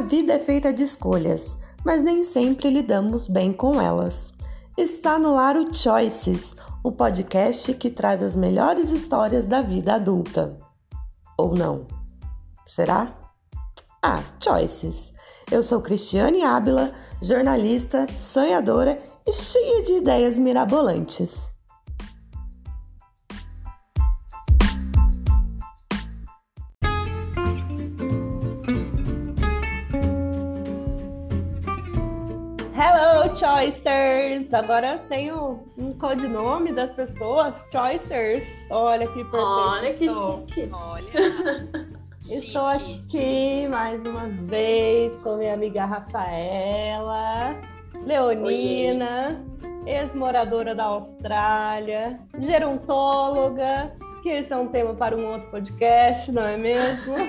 A vida é feita de escolhas, mas nem sempre lidamos bem com elas. Está no ar o Choices, o podcast que traz as melhores histórias da vida adulta. Ou não? Será? Ah, Choices. Eu sou Cristiane Ábila, jornalista, sonhadora e cheia de ideias mirabolantes. Choicers! Agora tenho um codinome das pessoas, Choicers. Olha que perfeito. Olha que chique. Olha. Estou aqui mais uma vez com minha amiga Rafaela, Leonina, ex-moradora da Austrália, gerontóloga, que esse é um tema para um outro podcast, não é mesmo?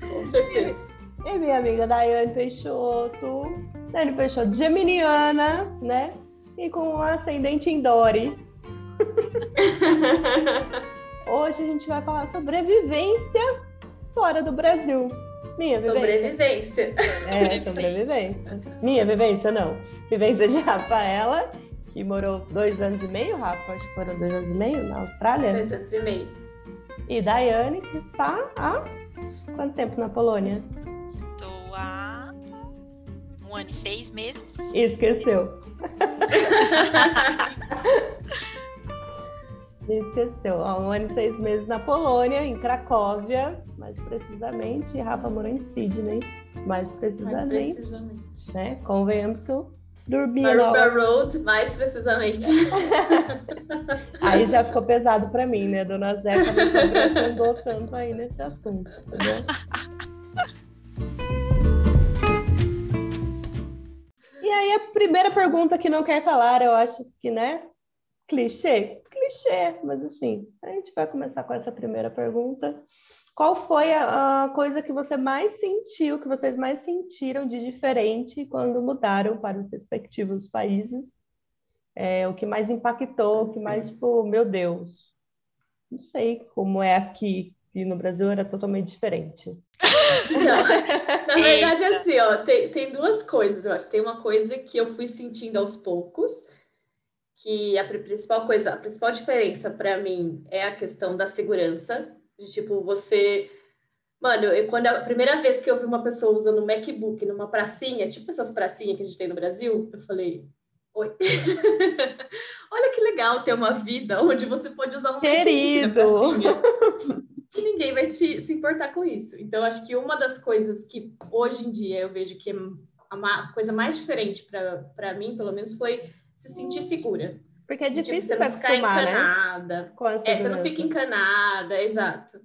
Com certeza. E minha amiga Daiane Peixoto, Daiane Peixoto, geminiana, né? E com um ascendente em Dori. Hoje a gente vai falar sobrevivência fora do Brasil. Minha vivência. Sobrevivência. É, sobrevivência. Minha vivência, não. Vivência de Rafaela, que morou dois anos e meio, Rafa, acho que foram dois anos e meio na Austrália. Dois anos e meio. E Daiane, que está há quanto tempo na Polônia? Um ano e seis meses. Esqueceu. Esqueceu. Há um ano e seis meses na Polônia, em Cracóvia, mais precisamente. E Rafa morou em Sydney, mais Mais precisamente. precisamente. Né? Convenhamos que eu dormia. Road, mais precisamente. Aí já ficou pesado pra mim, né? Dona Zeca não aprofundou tanto aí nesse assunto, entendeu? Primeira pergunta que não quer calar, eu acho que, né? Clichê? Clichê, mas assim, a gente vai começar com essa primeira pergunta. Qual foi a, a coisa que você mais sentiu, que vocês mais sentiram de diferente quando mudaram para os respectivos países? É, o que mais impactou, o que mais, tipo, meu Deus, não sei como é aqui, e no Brasil era totalmente diferente. Não, na verdade, assim, ó, tem, tem duas coisas, eu acho. Tem uma coisa que eu fui sentindo aos poucos, que a pri- principal coisa, a principal diferença para mim é a questão da segurança. De tipo, você. Mano, eu, quando a primeira vez que eu vi uma pessoa usando um MacBook numa pracinha, tipo essas pracinhas que a gente tem no Brasil, eu falei. Oi. Olha que legal ter uma vida onde você pode usar um Querido! que ninguém vai te, se importar com isso. Então, acho que uma das coisas que hoje em dia eu vejo que é a coisa mais diferente para mim, pelo menos, foi se sentir segura. Porque é Tipo, difícil você se não ficar né? encanada. A É, você não fica encanada, exato.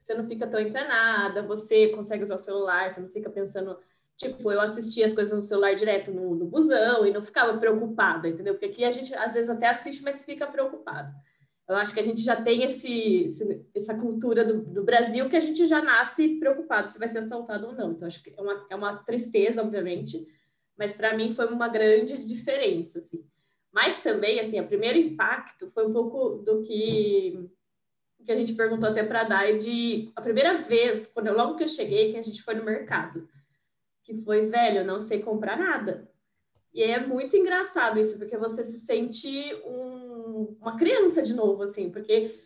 Você não fica tão encanada, você consegue usar o celular, você não fica pensando. Tipo, eu assistia as coisas no celular direto no, no busão e não ficava preocupada, entendeu? Porque aqui a gente às vezes até assiste, mas fica preocupado. Eu acho que a gente já tem esse- essa cultura do, do Brasil que a gente já nasce preocupado se vai ser assaltado ou não. Então, acho que é uma, é uma tristeza, obviamente, mas para mim foi uma grande diferença, assim. Mas também, assim, o primeiro impacto foi um pouco do que, que a gente perguntou até para a Dai, de a primeira vez, quando eu, logo que eu cheguei, que a gente foi no mercado, que foi, velho, eu não sei comprar nada. E é muito engraçado isso, porque você se sente um- uma criança de novo, assim, porque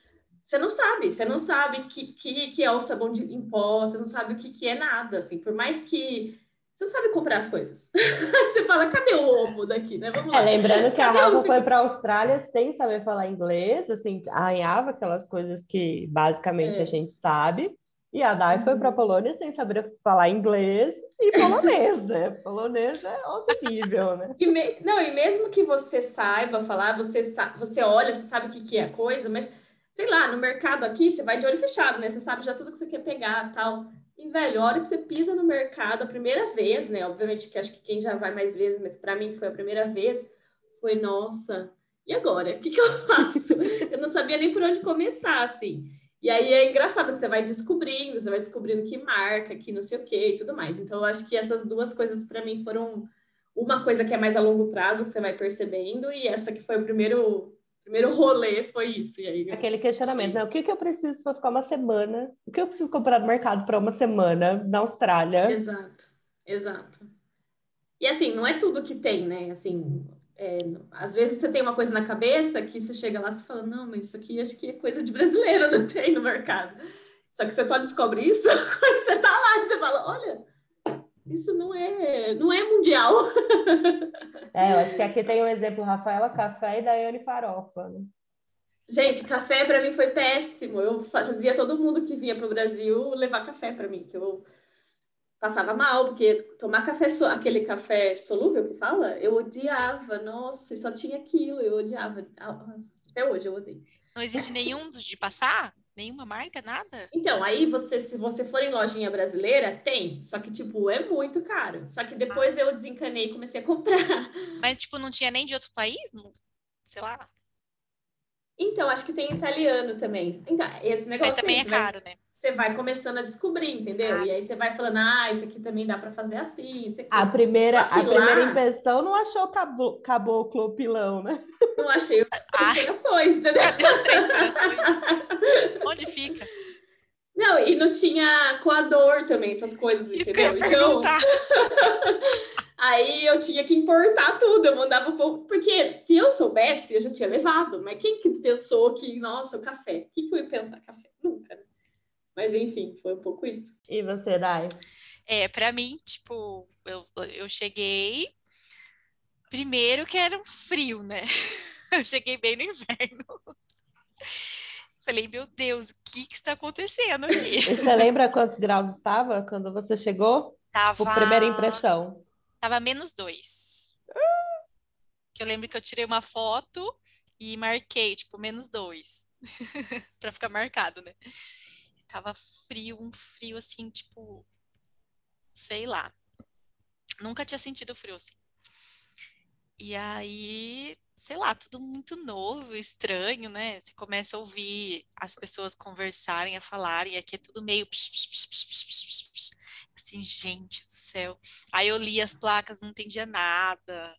você não sabe, você não sabe que, que, que é o sabão de em pó, você não sabe o que, que é nada, assim, por mais que você não sabe comprar as coisas. você fala, cadê o ovo daqui, né? Vamos lá. É, lembrando que a Rafa foi para a Austrália sem saber falar inglês, assim, arranhava aquelas coisas que basicamente É. a gente sabe. E a Dai foi para a Polônia sem saber falar inglês e polonês, né? Polonês é horrível, né? E me- Não, e mesmo que você saiba falar, você, sa... você olha, você sabe o que, que é a coisa, mas sei lá, no mercado aqui, você vai de olho fechado, né? Você sabe já tudo que você quer pegar tal. E, velho, a hora que você pisa no mercado a primeira vez, né? Obviamente que acho que quem já vai mais vezes, mas para mim que foi a primeira vez, foi, nossa, e agora? O que, que eu faço? eu não sabia nem por onde começar, assim. E aí é engraçado que você vai descobrindo, você vai descobrindo que marca, que não sei o quê e tudo mais. Então, eu acho que essas duas coisas para mim foram uma coisa que é mais a longo prazo, que você vai percebendo, e essa que foi o primeiro primeiro rolê foi isso. E aí, Aquele questionamento, né? O que, que eu preciso para ficar uma semana? O que eu preciso comprar no mercado para uma semana na Austrália? Exato, exato. E assim, não é tudo que tem, né? Assim, é, às vezes você tem uma coisa na cabeça que você chega lá e fala, não, mas isso aqui acho que é coisa de brasileiro, não tem no mercado. Só que você só descobre isso quando você tá lá e você fala, olha, isso não é, não é mundial. É, eu acho que aqui tem um exemplo, Rafaela Café e Daiane Farofa. Né? Gente, café para mim foi péssimo. Eu fazia todo mundo que vinha para o Brasil levar café para mim, que eu passava mal, porque tomar café, aquele café solúvel que fala, eu odiava. Nossa, só tinha aquilo, eu odiava. Até hoje eu odeio. Não existe nenhum de passar? Nenhuma marca, nada? Então, aí você, se você for em lojinha brasileira, tem. Só que, tipo, é muito caro. Só que depois ah. eu desencanei e comecei a comprar. Mas, tipo, não tinha nem de outro país? Sei lá. Então, acho que tem italiano também. Então, esse negócio. Mas também é caro, né? Você vai começando a descobrir, entendeu? Ah, e aí você vai falando, ah, isso aqui também dá para fazer assim. A primeira, a lá... primeira impressão não achou cabo, caboclo pilão, né? Não achei as entendeu? Os três corações? Onde fica? Não, e não tinha coador também, essas coisas, Isso entendeu? Que eu então. Aí eu tinha que importar tudo, eu mandava pouco. Porque se eu soubesse, eu já tinha levado. Mas quem que pensou que, nossa, o café? O que, que eu ia pensar? Café? Nunca. Né? Mas enfim, foi um pouco isso. E você, Dai? É, para mim, tipo, eu, eu cheguei. Primeiro que era um frio, né? Eu cheguei bem no inverno. Falei, meu Deus, o que, que está acontecendo aqui? Você lembra quantos graus estava quando você chegou? Tava. Por primeira impressão. Tava menos dois. Que eu lembro que eu tirei uma foto e marquei, tipo, menos dois. para ficar marcado, né? Tava frio, um frio assim, tipo, sei lá. Nunca tinha sentido frio assim. E aí, sei lá, tudo muito novo, estranho, né? Você começa a ouvir as pessoas conversarem, a falarem, aqui é tudo meio assim, gente do céu. Aí eu li as placas, não entendia nada.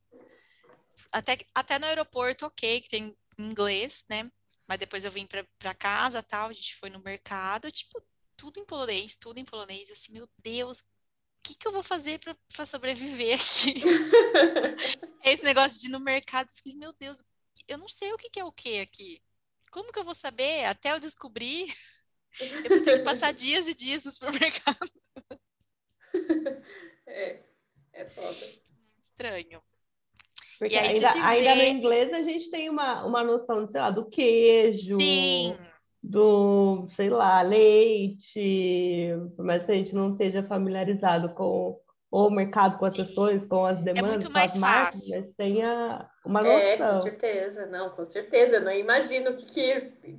Até, até no aeroporto, ok, que tem inglês, né? Mas depois eu vim para casa, tal, a gente foi no mercado, tipo, tudo em polonês, tudo em polonês. Eu assim, meu Deus, o que, que eu vou fazer para sobreviver aqui? Esse negócio de ir no mercado, eu falei, meu Deus, eu não sei o que, que é o que aqui. Como que eu vou saber? Até eu descobrir, eu vou ter que passar dias e dias no supermercado. É, é foda. Estranho. Porque ainda, vê... ainda no inglês a gente tem uma, uma noção, sei lá, do queijo, Sim. do, sei lá, leite, por mais que a gente não esteja familiarizado com o mercado, com as Sim. sessões, com as é demandas, é com as marcas, mas tenha uma noção. É, com certeza, não, com certeza. Eu não imagino o que,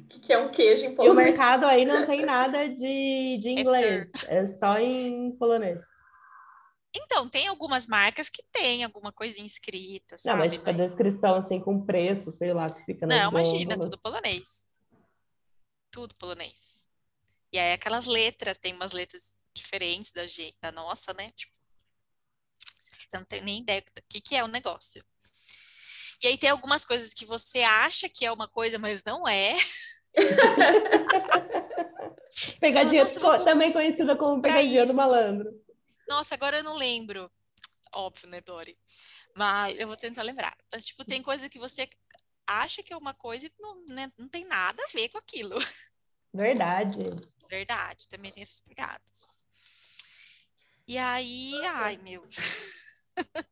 que, que é um queijo em polonês. E o mercado aí não tem nada de, de é inglês, é, é só em polonês. Então, tem algumas marcas que tem alguma coisinha escrita, sabe? Não, mas tipo, a descrição, assim, com preço, sei lá, que fica Não, imagina, tudo polonês. Tudo polonês. E aí aquelas letras, tem umas letras diferentes da, da nossa, né? Tipo, você não tem nem ideia do que, que é o negócio. E aí tem algumas coisas que você acha que é uma coisa, mas não é. pegadinha, então, também conhecida como pegadinha do malandro. Nossa, agora eu não lembro. Óbvio, né, Dori? Mas eu vou tentar lembrar. Mas, tipo, tem coisa que você acha que é uma coisa e não, né, não tem nada a ver com aquilo. Verdade. Verdade, também tem essas pegadas. E aí, ai, meu.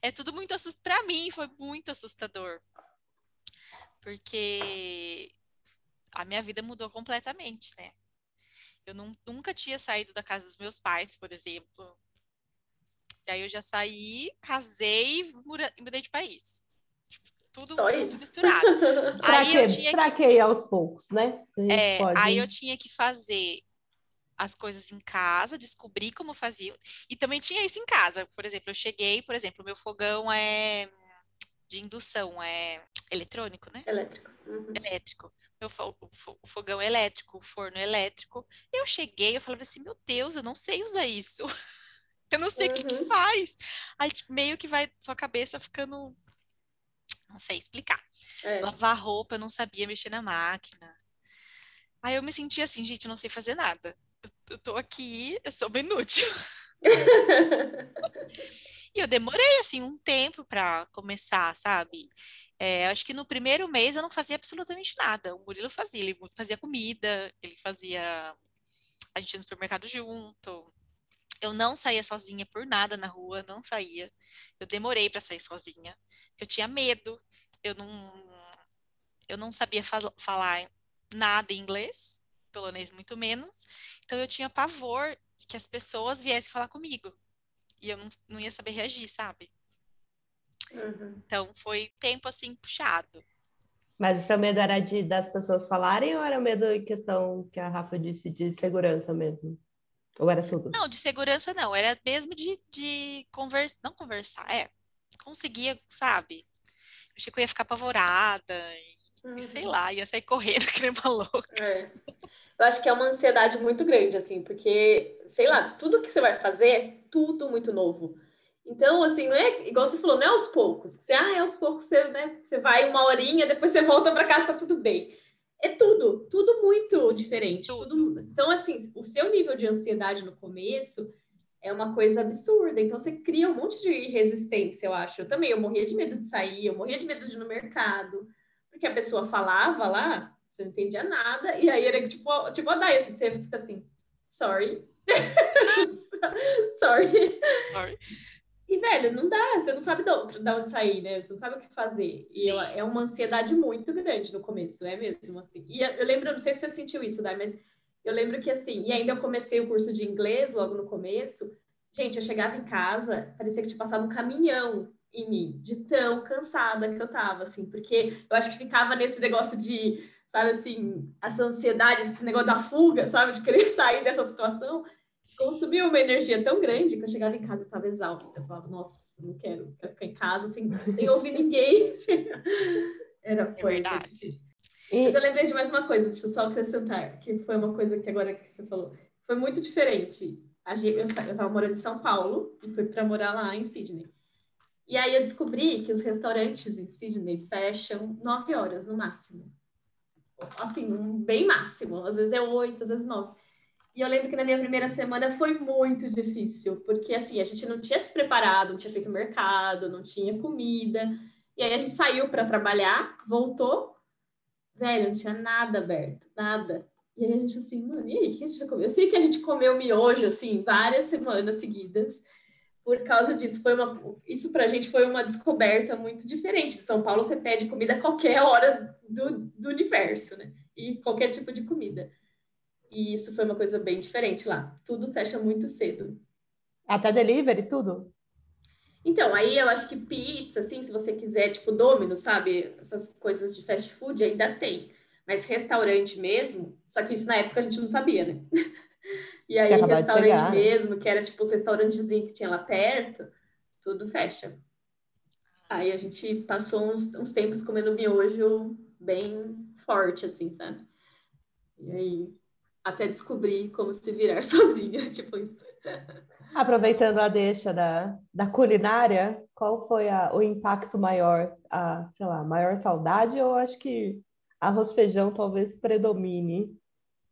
é tudo muito assustador. Pra mim, foi muito assustador. Porque a minha vida mudou completamente, né? Eu não, nunca tinha saído da casa dos meus pais, por exemplo. E aí eu já saí, casei e mudei de país. Tudo Só isso. misturado. aí eu tinha Traquei que... aos poucos, né? É, pode... Aí eu tinha que fazer as coisas em casa, descobrir como fazia. E também tinha isso em casa. Por exemplo, eu cheguei, por exemplo, o meu fogão é de indução, é eletrônico, né? Elétrico. Uhum. Elétrico meu o fogão elétrico, o forno elétrico. Eu cheguei, eu falava assim, meu Deus, eu não sei usar isso. eu não sei o uhum. que, que, uhum. faz. Aí tipo, meio que vai sua cabeça ficando Não sei explicar. É. Lavar roupa, eu não sabia mexer na máquina. Aí eu me senti assim, gente, eu não sei fazer nada. Eu, eu tô aqui, eu sou bem inútil. E eu demorei, assim, um tempo para começar, sabe? É, acho que no primeiro mês eu não fazia absolutamente nada. O Murilo fazia, ele fazia comida, ele fazia. A gente ia no supermercado junto. Eu não saía sozinha por nada na rua, não saía. Eu demorei para sair sozinha, eu tinha medo. Eu não, eu não sabia fal falar nada em inglês, polonês muito menos. Então eu tinha pavor que as pessoas viessem falar comigo. E eu não, não ia saber reagir, sabe? Uhum. Então foi tempo assim puxado. Mas o seu medo era de das pessoas falarem ou era medo em questão que a Rafa disse de segurança mesmo? Ou era tudo? Não, de segurança não, era mesmo de, de conversar, não conversar, é, conseguia, sabe? Eu achei que eu ia ficar apavorada e, Uhum. sei lá, ia sair correndo que nem uma louca. É. Eu acho que é uma ansiedade muito grande, assim, porque, sei lá, tudo que você vai fazer é tudo muito novo. Então, assim, não é igual você falou, não é aos poucos. Você, ah, é aos poucos, você, né, você vai uma horinha, depois você volta para casa, tá tudo bem. É tudo, tudo muito diferente. Tudo. tudo- Então, assim, o seu nível de ansiedade no começo é uma coisa absurda. Então, você cria um monte de resistência, eu acho. Eu também, eu morria de medo de sair, eu morria de medo de ir no mercado, porque a pessoa falava lá, você não entendia nada, e aí era tipo, tipo a Dai, assim, você fica assim, sorry. sorry. Sorry. E, velho, não dá, você não sabe de onde, de onde sair, né? Você não sabe o que fazer. E Sim. eu- é uma ansiedade muito grande no começo, é mesmo, assim. E eu lembro, não sei se você sentiu isso, Dai, mas eu lembro que, assim, e ainda eu comecei o curso de inglês logo no começo. Gente, eu chegava em casa, parecia que tinha passado um caminhão em mim, de tão cansada que eu tava, assim, porque eu acho que ficava nesse negócio de, sabe, assim, essa ansiedade, esse negócio da fuga, sabe, de querer sair dessa situação consumiu uma energia tão grande que eu chegava em casa eu estava exausta. Eu falava, nossa, não quero, quero ficar em casa sem, sem ouvir ninguém. Era É verdade. difícil. E- Mas eu lembrei de mais uma coisa, deixa eu só acrescentar, que foi uma coisa que agora que você falou, foi muito diferente. Eu estava morando em São Paulo e fui para morar lá em Sydney. E aí eu descobri que os restaurantes em Sydney fecham nove horas no máximo. Assim, um bem máximo. Às vezes é oito, às vezes nove. E eu lembro que na minha primeira semana foi muito difícil, porque assim, a gente não tinha se preparado, não tinha feito mercado, não tinha comida. E aí a gente saiu para trabalhar, voltou, velho, não tinha nada aberto, nada. E aí a gente assim, mano, e aí, o que a gente vai comer? Eu sei que a gente comeu miojo, assim, várias semanas seguidas, por causa disso. Foi uma, isso pra gente foi uma descoberta muito diferente. Em São Paulo você pede comida a qualquer hora do, do universo, né? E qualquer tipo de comida. E isso foi uma coisa bem diferente lá. Tudo fecha muito cedo. Até delivery, tudo? Então, aí eu acho que pizza, assim, se você quiser, tipo Domino's, sabe? Essas coisas de fast food ainda tem. Mas restaurante mesmo, só que isso na época a gente não sabia, né? E aí, restaurante mesmo, que era tipo os restaurantezinhos que tinha lá perto, tudo fecha. Aí a gente passou uns, uns tempos comendo miojo bem forte, assim, sabe? E aí, até descobrir como se virar sozinha, tipo isso. Aproveitando a deixa da, da culinária, qual foi a- o impacto maior? A, sei lá, maior saudade? Eu acho que arroz feijão talvez predomine.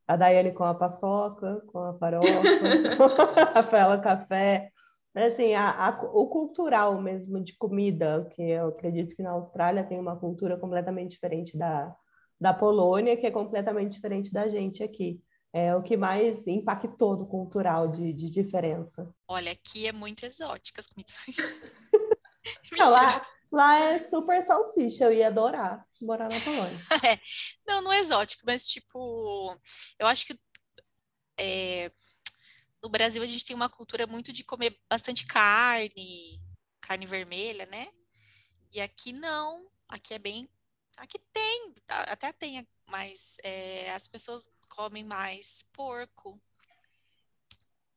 A Daiane com a paçoca, com a farofa, a Rafaela café. Mas, assim, a, a- o cultural mesmo de comida, que eu acredito que na Austrália tem uma cultura completamente diferente da, da Polônia, que é completamente diferente da gente aqui. É o que mais impactou do cultural de, de diferença. Olha, aqui é muito exótica as comidas. Lá, lá é super salsicha, eu ia adorar morar na Polônia. Não, não é exótico, mas tipo, eu acho que é, no Brasil a gente tem uma cultura muito de comer bastante carne, carne vermelha, né? E aqui não, aqui é bem, aqui tem, até tem, mas é, as pessoas comem mais porco,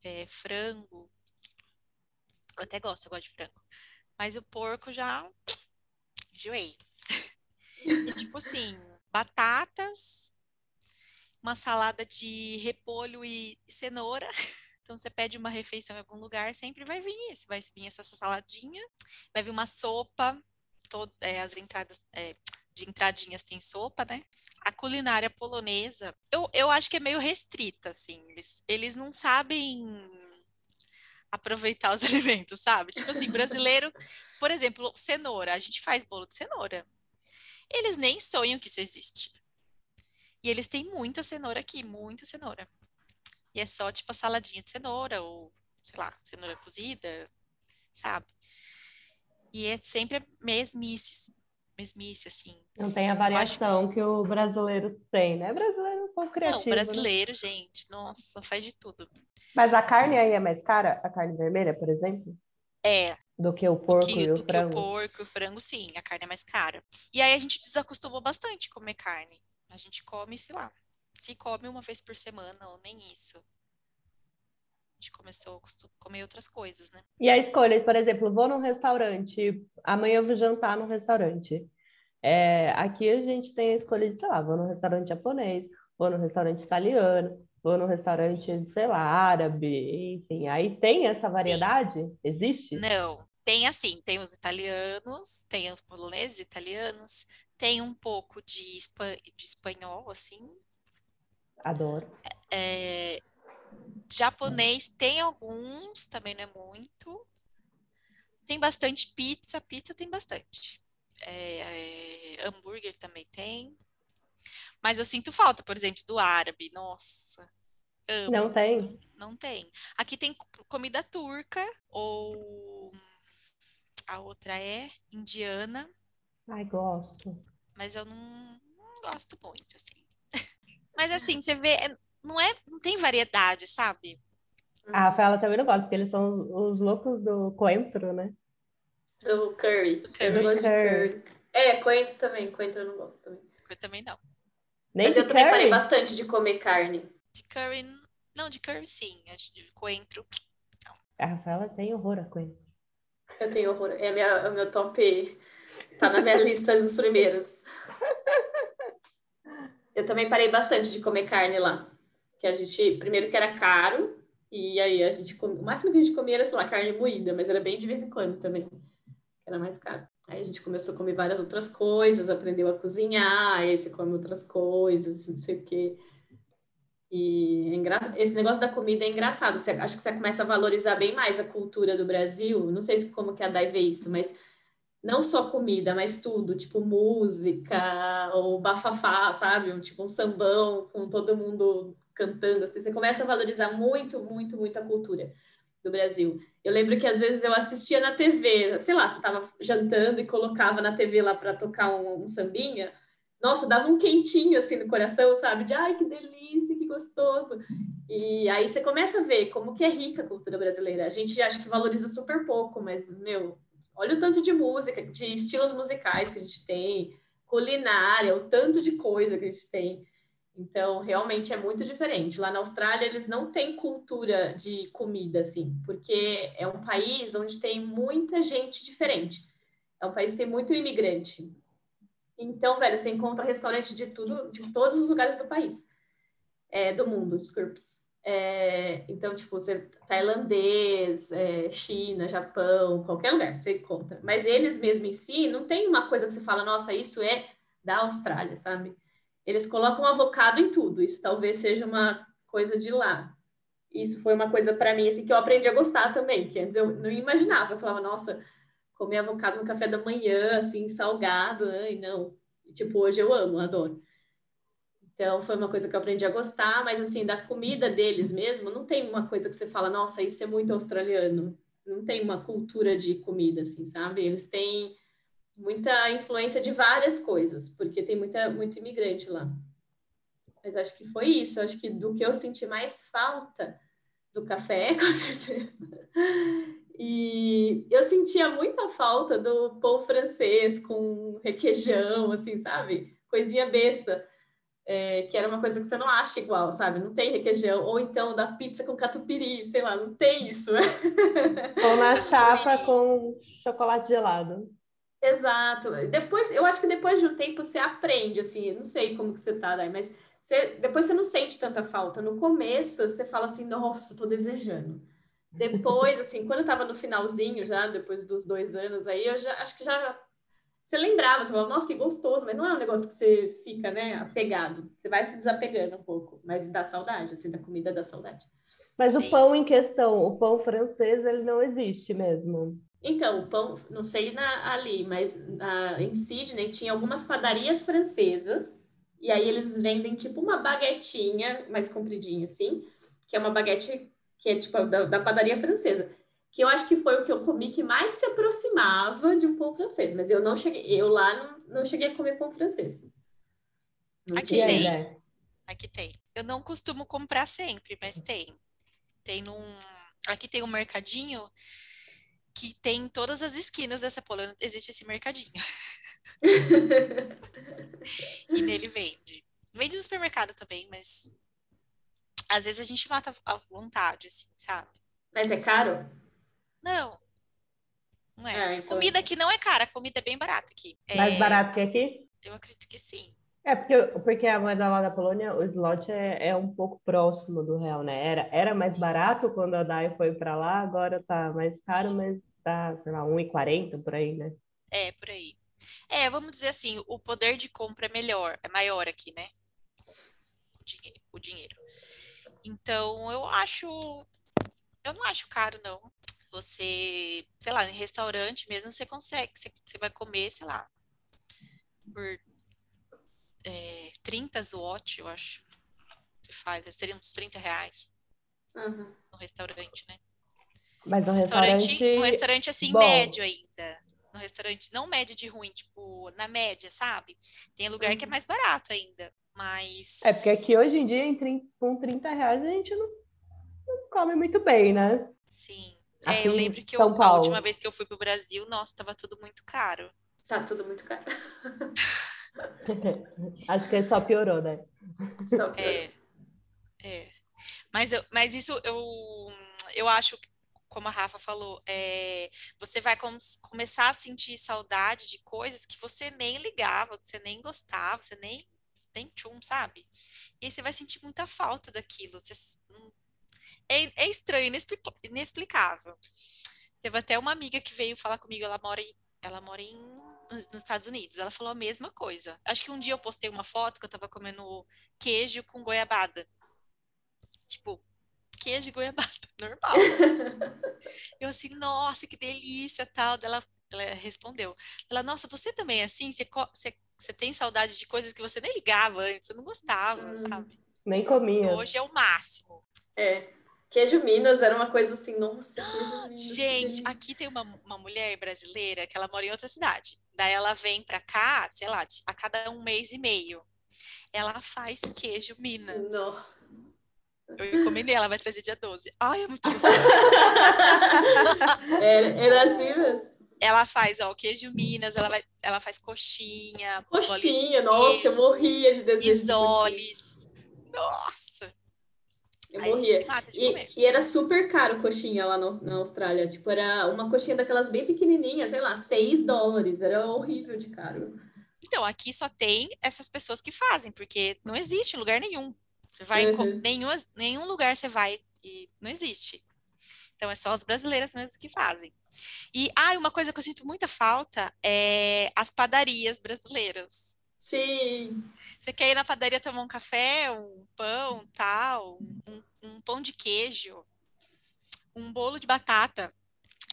é, frango. Eu até gosto, eu gosto de frango. Mas o porco já enjoei. E tipo assim, batatas, uma salada de repolho e cenoura. Então você pede uma refeição em algum lugar, sempre vai vir isso, vai vir essa saladinha, vai vir uma sopa, todo, é, as entradas é, de entradinhas tem sopa, né? A culinária polonesa, eu, eu acho que é meio restrita, assim. Eles, eles não sabem aproveitar os alimentos, sabe? Tipo assim, brasileiro, por exemplo, cenoura. A gente faz bolo de cenoura. Eles nem sonham que isso existe. E eles têm muita cenoura aqui, muita cenoura. E é só tipo a saladinha de cenoura ou, sei lá, cenoura cozida, sabe? E é sempre mesmice, mesmice, assim. Não tem a variação que... que... o brasileiro tem, né? O brasileiro é um pouco criativo. Não, brasileiro, né? gente, nossa, faz de tudo. Mas a carne aí é mais cara? A carne vermelha, por exemplo? É. Do que o porco que, e o do frango? Do que o porco e o frango, sim. A carne é mais cara. E aí a gente desacostumou bastante comer carne. A gente come, sei lá, se come uma vez por semana ou nem isso. A gente começou a comer outras coisas, né? E a escolha, por exemplo, vou num restaurante, amanhã eu vou jantar num restaurante. É, aqui a gente tem a escolha de, sei lá, vou num restaurante japonês, vou num restaurante italiano, vou num restaurante, sei lá, árabe, enfim. Aí tem essa variedade? Sim. Existe? Não, tem assim, tem os italianos, tem os poloneses italianos, tem um pouco de, espa de espanhol, assim. Adoro. É, japonês tem alguns, também não é muito. Tem bastante pizza, pizza tem bastante. É, é, hambúrguer também tem. Mas eu sinto falta, por exemplo, do árabe. Nossa. Amo. Não tem? Não tem. Aqui tem comida turca ou a outra é indiana. Ai, gosto. Mas eu não, não gosto muito, assim. Mas assim, você vê, não é, não tem variedade, sabe? A Rafaela também não gosta, porque eles são os, os loucos do coentro, né? Do curry. Do curry. Eu curry. É, coentro também. Coentro eu não gosto também. Coentro também não. Nem Mas eu curry? também parei bastante de comer carne. De curry, não, de curry sim. De coentro, não. A Rafaela tem horror a coentro. Eu tenho horror. É, minha, é o meu top. Tá na minha lista dos primeiros. Eu também parei bastante de comer carne lá. Que a gente, primeiro que era caro, e aí a gente o máximo que a gente comia era, sei lá, carne moída, mas era bem de vez em quando também. Era mais caro. Aí a gente começou a comer várias outras coisas, aprendeu a cozinhar, aí você come outras coisas, não sei o quê. E é esse negócio da comida é engraçado. Você, acho que você começa a valorizar bem mais a cultura do Brasil. Não sei como que a Dai vê isso, mas não só comida, mas tudo, tipo música ou bafafá, sabe? Um, tipo um sambão com todo mundo cantando. Assim. Você começa a valorizar muito, muito, muito a cultura do Brasil. Eu lembro que às vezes eu assistia na TV, sei lá, você estava jantando e colocava na TV lá para tocar um, um sambinha nossa, dava um quentinho assim no coração, sabe? De ai, que delícia, que gostoso. E aí você começa a ver como que é rica a cultura brasileira. A gente acha que valoriza super pouco, mas, meu, olha o tanto de música, de estilos musicais que a gente tem, culinária, o tanto de coisa que a gente tem. Então, realmente é muito diferente. Lá na Austrália, eles não têm cultura de comida, assim, porque é um país onde tem muita gente diferente. É um país que tem muito imigrante. Então, velho, você encontra restaurante de tudo, de todos os lugares do país, é, do mundo, desculpa. É, então, tipo, você tailandês, é, China, Japão, qualquer lugar você encontra. Mas eles mesmo em si não tem uma coisa que você fala, nossa, isso é da Austrália, sabe? Eles colocam avocado em tudo. Isso talvez seja uma coisa de lá. Isso foi uma coisa para mim assim que eu aprendi a gostar também, que antes eu não imaginava. Eu falava, nossa, comer avocado no café da manhã, assim, salgado, ai, não. E, tipo, hoje eu amo, adoro. Então, foi uma coisa que eu aprendi a gostar, mas, assim, da comida deles mesmo, não tem uma coisa que você fala, nossa, isso é muito australiano. Não tem uma cultura de comida, assim, sabe? Eles têm muita influência de várias coisas, porque tem muita, muito imigrante lá. Mas acho que foi isso. Acho que do que eu senti mais falta do café, com certeza, e eu sentia muita falta do pão francês com requeijão, assim, sabe? Coisinha besta. É, que era uma coisa que você não acha igual, sabe? Não tem requeijão. Ou então da pizza com catupiry, sei lá, não tem isso. Ou na chapa com chocolate gelado. Exato. Depois, eu acho que depois de um tempo você aprende, assim, não sei como que você tá daí, mas você, depois você não sente tanta falta. No começo, você fala assim, nossa, tô desejando. Depois, assim, quando eu tava no finalzinho já, depois dos dois anos aí, eu já acho que já você lembrava, você falava, nossa, que gostoso, mas não é um negócio que você fica, né, apegado. Você vai se desapegando um pouco, mas dá saudade, assim, da comida dá saudade. Mas Sim. o pão em questão, o pão francês, ele não existe mesmo. Então, o pão, não sei na, ali, mas na, em Sydney tinha algumas padarias francesas, e aí eles vendem tipo uma baguetinha mais compridinha, assim, que é uma baguete que é tipo da, da padaria francesa que eu acho que foi o que eu comi que mais se aproximava de um pão francês, mas eu não cheguei, eu lá não, não cheguei a comer pão francês. Não Aqui tem. Aqui tem. Eu não costumo comprar sempre, mas tem. Tem num. Aqui tem um mercadinho que tem em todas as esquinas dessa Polônia existe esse mercadinho. e nele vende. Vende no supermercado também, mas às vezes a gente mata à vontade, assim, sabe? Mas é caro? Não. Não é. é então... Comida aqui não é cara, comida é bem barata aqui. Mais é... barato que aqui? Eu acredito que sim. É, porque, porque a moeda lá da Polônia, o slot é, é um pouco próximo do real, né? Era, era mais barato quando a DAI foi para lá, agora tá mais caro, mas tá, sei lá, 1,40 por aí, né? É, por aí. É, vamos dizer assim, o poder de compra é melhor, é maior aqui, né? O dinheiro. O dinheiro. Então, eu acho. Eu não acho caro, não. Você, sei lá, em restaurante mesmo, você consegue, você, você vai comer, sei lá, por é, 30 zloty, eu acho. Você faz, seria uns 30 reais uhum. no restaurante, né? Mas no restaurante... restaurante... Um restaurante, assim, Bom. médio ainda. No restaurante, não médio de ruim, tipo, na média, sabe? Tem lugar uhum. que é uhum. mais barato ainda, mas... É, porque aqui hoje em dia, em, com 30 reais, a gente não, não come muito bem, né? Sim. É, eu lembro que eu, a última vez que eu fui pro Brasil, nossa, tava tudo muito caro. Tá tudo muito caro. Acho que só piorou, né? Só piorou. É. É. Mas, eu, mas isso eu, eu acho, como a Rafa falou, é, você vai com, começar a sentir saudade de coisas que você nem ligava, que você nem gostava, você nem, nem tchum, sabe? E aí você vai sentir muita falta daquilo. Você é, é estranho, inexplicável. Teve até uma amiga que veio falar comigo, ela mora em, ela mora em, nos Estados Unidos. Ela falou a mesma coisa. Acho que um dia eu postei uma foto que eu tava comendo queijo com goiabada. Tipo, queijo e goiabada, normal. eu assim, nossa, que delícia, tal. Ela, ela respondeu. Ela, nossa, você também é assim? Você, você, você tem saudade de coisas que você nem ligava antes, você não gostava, hum, sabe? Nem comia. Hoje é o máximo. É. Queijo Minas era uma coisa assim, nossa. Minas, Gente, aqui tem uma, uma mulher brasileira que ela mora em outra cidade. Daí ela vem pra cá, sei lá, a cada um mês e meio. Ela faz queijo Minas. Nossa. Eu encomendei, ela vai trazer dia 12. Ai, é muito gostoso. era, era assim mesmo. Ela faz, ó, queijo Minas, ela, vai, ela faz coxinha. Coxinha, nossa, eu morria de desejo. Isoles. De nossa. Eu Aí morria. E, e, era super caro coxinha lá no, na Austrália. Tipo, era uma coxinha daquelas bem pequenininhas, sei lá, 6 dólares. Era horrível de caro. Então, aqui só tem essas pessoas que fazem, porque não existe em lugar nenhum. Você vai uhum. em nenhum, nenhum lugar você vai e não existe. Então, é só as brasileiras mesmo que fazem. E, ah, uma coisa que eu sinto muita falta é as padarias brasileiras. Sim. Você quer ir na padaria tomar um café, um pão, tal, um, um pão de queijo, um bolo de batata.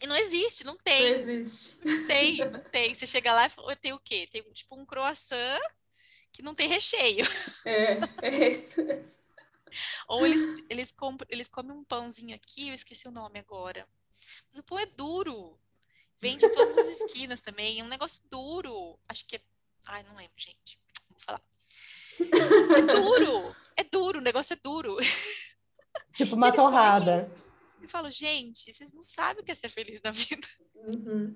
E não existe, não tem. Não existe. Não tem, não tem. Você chega lá e fala, tem o quê? Tem tipo um croissant que não tem recheio. É, é isso. Ou eles, eles, compram, eles comem um pãozinho aqui, eu esqueci o nome agora. Mas o pão é duro. Vende em todas as esquinas também. É um negócio duro. Acho que é Ai, não lembro, gente. Vou falar. É duro! É duro, o negócio é duro. Tipo uma torrada. Eu falo, gente, vocês não sabem o que é ser feliz na vida. Uhum.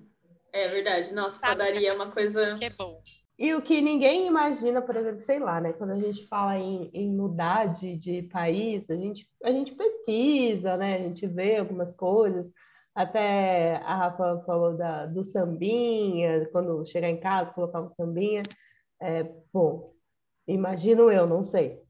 É verdade. Nossa, Sabe padaria é uma coisa. Que é bom. E o que ninguém imagina, por exemplo, sei lá, né? Quando a gente fala em, em mudar de, de país, a gente, a gente pesquisa, né? A gente vê algumas coisas. Até a Rafa falou da, do sambinha, quando chegar em casa, colocar um sambinha. É, bom, imagino eu, não sei.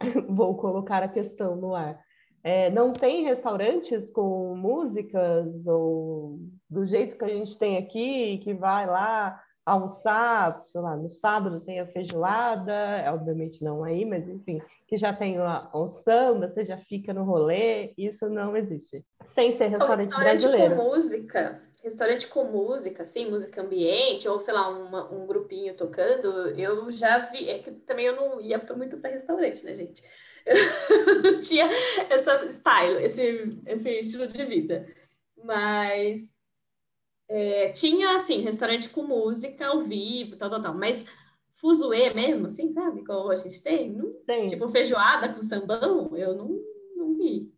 Vou colocar a questão no ar. É, não tem restaurantes com músicas ou do jeito que a gente tem aqui, que vai lá almoçar, sei lá, no sábado tem a feijoada, é, obviamente não aí, mas enfim, que já tem o, o samba, você já fica no rolê, isso não existe. Sem ser restaurante, restaurante brasileiro. com música, restaurante com música, assim, música ambiente, ou sei lá, uma, um grupinho tocando, eu já vi, é que também eu não ia muito para restaurante, né, gente? Eu não tinha essa style, esse, esse estilo de vida. Mas é, tinha, assim, restaurante com música ao vivo, tal, tal, tal. Mas fuzuê mesmo, assim, sabe? Como a gente tem. Não, tipo, feijoada com sambão, eu não, não vi.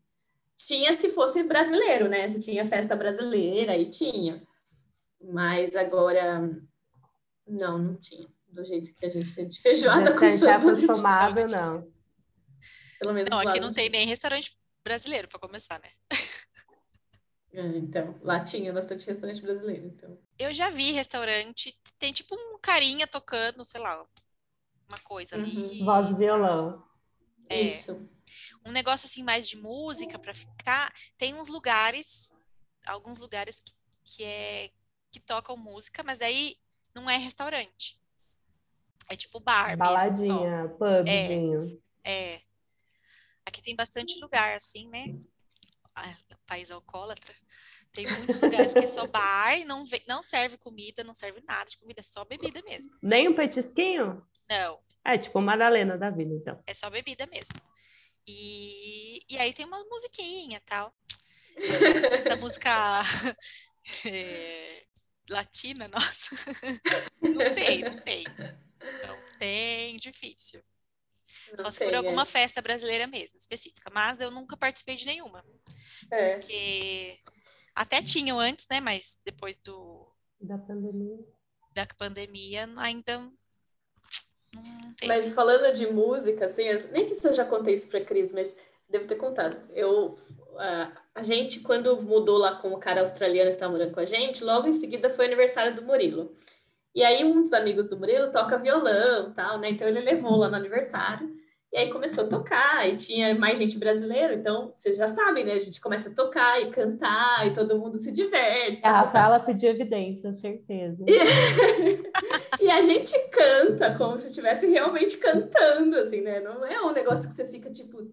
Tinha se fosse brasileiro, né? Se tinha festa brasileira, aí tinha. Mas agora, não, não tinha. Do jeito que a gente tem de feijoada Já com samba. Já acostumado, não. Pelo menos não, aqui não tem nem restaurante brasileiro, para começar, né? É, então, lá tinha bastante restaurante brasileiro, então. Eu já vi restaurante, tem tipo um carinha tocando, sei lá, uma coisa ali. Uhum. Voz e violão. É. Isso. Um negócio assim mais de música para ficar. Tem uns lugares, alguns lugares que, que é que tocam música, mas daí não é restaurante. É tipo bar. Baladinha, pubzinho. É, é. Aqui tem bastante lugar, assim, né? País alcoólatra, tem muitos lugares que é só bar, não, não serve comida, não serve nada de comida, é só bebida mesmo. Nem um petisquinho? Não. É tipo Madalena da vida, então. É só bebida mesmo. E, e aí tem uma musiquinha tal. Essa, música é, latina, nossa. Não tem, não tem. Não tem, difícil. Não Só se for alguma é. festa brasileira mesmo, específica. Mas eu nunca participei de nenhuma. É. Porque até tinham antes, né? Mas depois do... Da pandemia. Da pandemia, ainda Mas falando de música, assim, nem sei se eu já contei isso pra Cris, mas devo ter contado. Eu, a, a gente, quando mudou lá com o cara australiano que tá morando com a gente, logo em seguida foi aniversário do Murilo. E aí um dos amigos do Murilo toca violão, tal, né? Então ele levou lá no aniversário. E aí começou a tocar, e tinha mais gente brasileira, então vocês já sabem, né? A gente começa a tocar e cantar, e todo mundo se diverte. A Rafaela pediu evidência, certeza. E... e a gente canta como se estivesse realmente cantando, assim, né? Não é um negócio que você fica tipo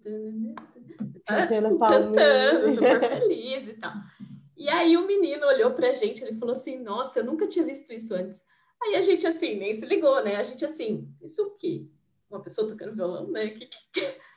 cantando, super feliz e tal. E aí o menino olhou pra gente, ele falou assim: Nossa, eu nunca tinha visto isso antes. Aí a gente assim, nem se ligou, né? A gente assim, isso o quê? Uma pessoa tocando violão, né? Que, que...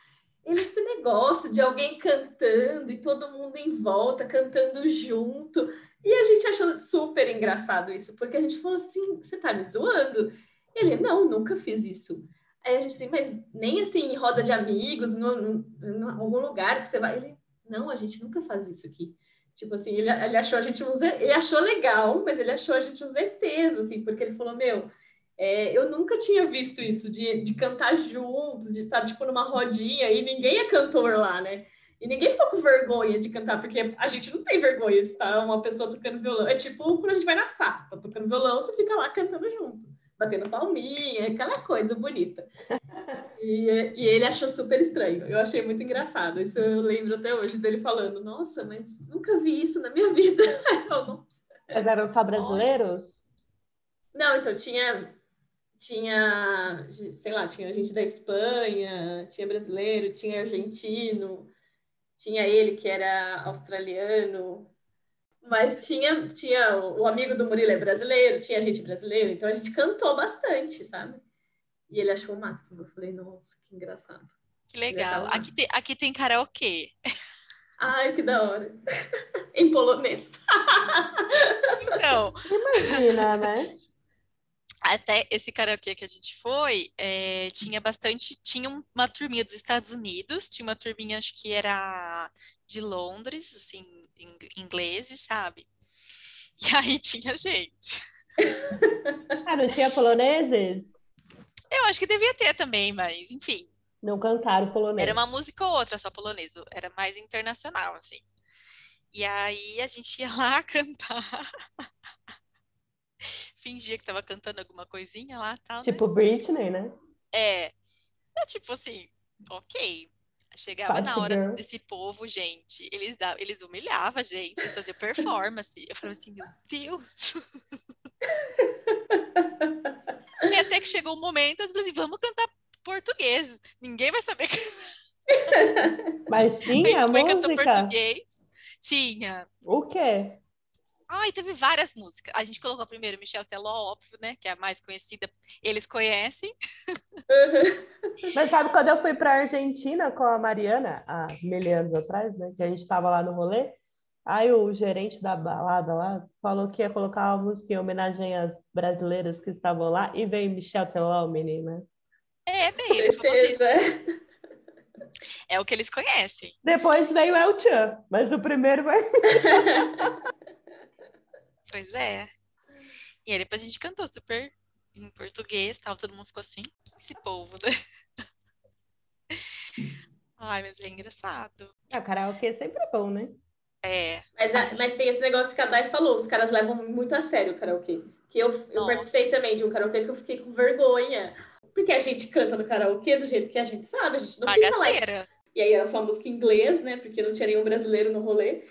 Esse negócio de alguém cantando e todo mundo em volta cantando junto. E a gente achou super engraçado isso, porque a gente falou assim: você tá me zoando? Ele, não, nunca fiz isso. Aí a gente assim, mas nem assim em roda de amigos, em algum lugar que você vai. Ele, não, a gente nunca faz isso aqui. Tipo assim, ele, ele achou a gente uns, ele achou legal, mas ele achou a gente uns ETs, assim, porque ele falou, meu, é, eu nunca tinha visto isso, de, de cantar juntos, de estar, tipo, numa rodinha, e ninguém é cantor lá, né? E ninguém ficou com vergonha de cantar, porque a gente não tem vergonha de estar uma pessoa tocando violão. É tipo quando a gente vai na sala, tá tocando violão, você fica lá cantando junto batendo palminha, aquela coisa bonita. E, e, ele achou super estranho. Eu achei muito engraçado. Isso eu lembro até hoje dele falando: Nossa, mas nunca vi isso na minha vida. Eu, mas eram só brasileiros? Não, então tinha. Tinha, sei lá, tinha gente da Espanha, tinha brasileiro, tinha argentino, tinha ele que era australiano, mas tinha, tinha o amigo do Murilo é brasileiro, tinha gente brasileira, então a gente cantou bastante, sabe? E ele achou o máximo. Eu falei, nossa, que engraçado. Que legal. Aqui tem, aqui tem karaokê. Ai, que da hora. em polonês. então. Imagina, né? Até esse karaokê que a gente foi, é, tinha bastante. Tinha uma turminha dos Estados Unidos, tinha uma turminha, acho que era de Londres, assim, ingleses, sabe? E aí tinha gente. Ah, não tinha poloneses? Eu acho que devia ter também, mas enfim. Não cantaram polonês. Era uma música ou outra só polonês, era mais internacional, assim. E aí a gente ia lá cantar. Fingia que tava cantando alguma coisinha lá tal. Né? Tipo né? Britney, né? É. É tipo assim, ok. Chegava na hora desse povo, gente, eles, davam, eles humilhavam a gente, eles faziam performance. Eu falava assim, meu Deus! que chegou o momento, eu falei assim, vamos cantar português. Ninguém vai saber. Mas tinha a gente foi música? português. Tinha. O quê? Ai, teve várias músicas. A gente colocou primeiro Michel Teló, óbvio, né? Que é a mais conhecida. Eles conhecem. Mas sabe quando eu fui para Argentina com a Mariana, há mil anos atrás, né? Que a gente estava lá no rolê. Aí o gerente da balada lá falou que ia colocar uma música em homenagem às brasileiras que estavam lá e veio Michel Teló, menina. É, bem, assim, Certeza. é o que eles conhecem. Depois veio El Chan, mas o primeiro vai. Pois é. E aí depois a gente cantou super em português, tal, todo mundo ficou assim, "Que esse povo, né? Ai, mas é engraçado. A karaokê sempre é bom, né? É, Mas, a- mas tem esse negócio que a Dai falou, os caras levam muito a sério o karaokê. Que eu, eu Nossa. participei também de um karaokê que eu fiquei com vergonha. Porque a gente canta no karaokê do jeito que a gente sabe, a gente não fica lá. bagaceira. E aí era só música em inglês, né? Porque não tinha nenhum brasileiro no rolê.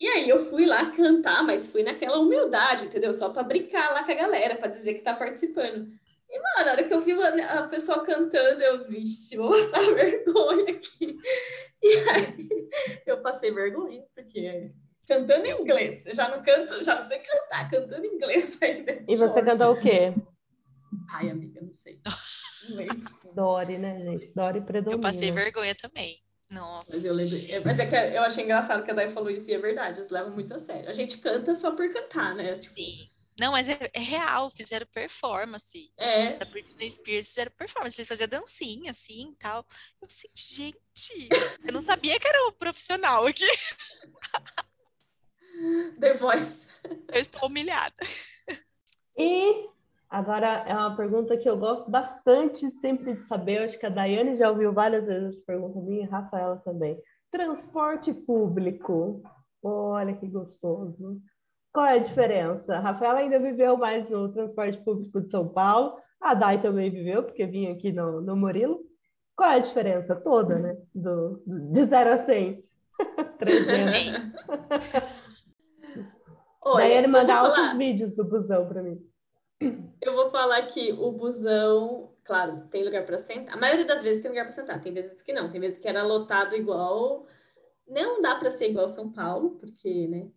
E aí eu fui lá cantar, mas fui naquela humildade, entendeu? Só pra brincar lá com a galera, pra dizer que tá participando. E, mano, na hora que eu vi a pessoa cantando, eu, vixe, vou passar vergonha aqui. E aí eu passei vergonha, porque cantando em inglês, eu já não canto, já não sei cantar, cantando em inglês ainda. E você cantou o quê? Ai, amiga, não sei. Não lembro. Dory, né, gente? Dory predomina. Eu passei vergonha também. Nossa. Mas eu lembro. é, Mas é que eu achei engraçado que a Dai falou isso e é verdade, eles levam muito a sério. A gente canta só por cantar, né? Sim. Não, mas é, é real, fizeram performance. É. Tipo, da Britney Spears fizeram performance, eles faziam dancinha, assim, e tal. Eu assim, gente, eu não sabia que era um profissional aqui. The Voice. Eu estou humilhada. E agora é uma pergunta que eu gosto bastante sempre de saber. Eu acho que a Daiane já ouviu várias vezes essa pergunta minha, e a Rafaela também. Transporte público. Olha que gostoso. Qual é a diferença? A Rafaela ainda viveu mais no transporte público de São Paulo. A Dai também viveu, porque vinha aqui no, no Murilo. Qual é a diferença toda, né? Do, de 0 a 100. 300. Olha, Daiane eu vou manda falar- altos vídeos do busão para mim. Eu vou falar que o busão, claro, tem lugar para sentar. A maioria das vezes tem lugar para sentar, tem vezes que não, tem vezes que era lotado igual. Não dá para ser igual São Paulo, porque, né?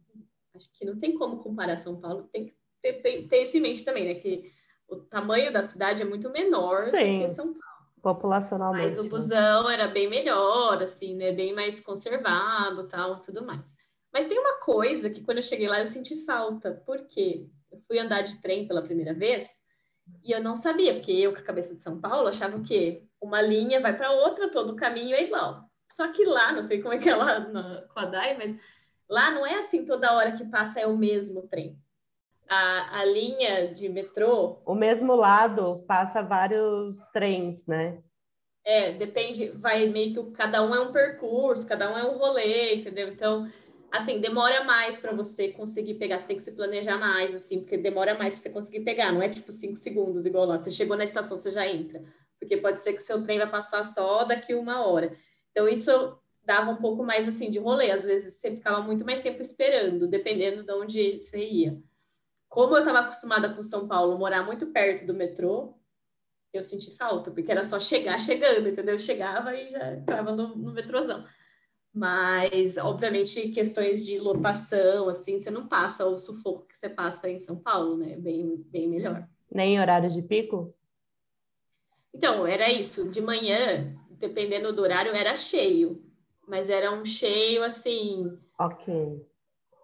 Acho que não tem como comparar São Paulo. Tem que ter, ter, ter isso em mente também, né? Que o tamanho da cidade é muito menor Sim. do que São Paulo. Populacionalmente. Mas o né? busão era bem melhor, assim, né? Bem mais conservado, tal, tudo mais. Mas tem uma coisa que quando eu cheguei lá eu senti falta, porque eu fui andar de trem pela primeira vez e eu não sabia, porque eu com a cabeça de São Paulo achava o quê? Uma linha vai para outra, todo o caminho é igual. Só que lá, não sei como é que é lá na, com a Dai, mas lá não é assim toda hora que passa é o mesmo trem. A, a linha de metrô o mesmo lado passa vários trens, né? É, depende, vai meio que cada um é um percurso, cada um é um rolê, entendeu? Então, assim, demora mais para você conseguir pegar, você tem que se planejar mais, assim, porque demora mais para você conseguir pegar, não é tipo cinco segundos igual lá, você chegou na estação, você já entra, porque pode ser que seu trem vai passar só daqui uma hora. Então, isso dava um pouco mais, assim, de rolê, às vezes você ficava muito mais tempo esperando, dependendo de onde você ia. Como eu estava acostumada com São Paulo, morar muito perto do metrô, eu senti falta, porque era só chegar chegando, entendeu? Eu chegava e já estava no, no metrôzão. Mas, obviamente, questões de lotação, assim, você não passa o sufoco que você passa em São Paulo, né? Bem, bem melhor. Nem horário de pico? Então, era isso. De manhã, dependendo do horário, era cheio. Mas era um cheio, assim, Ok.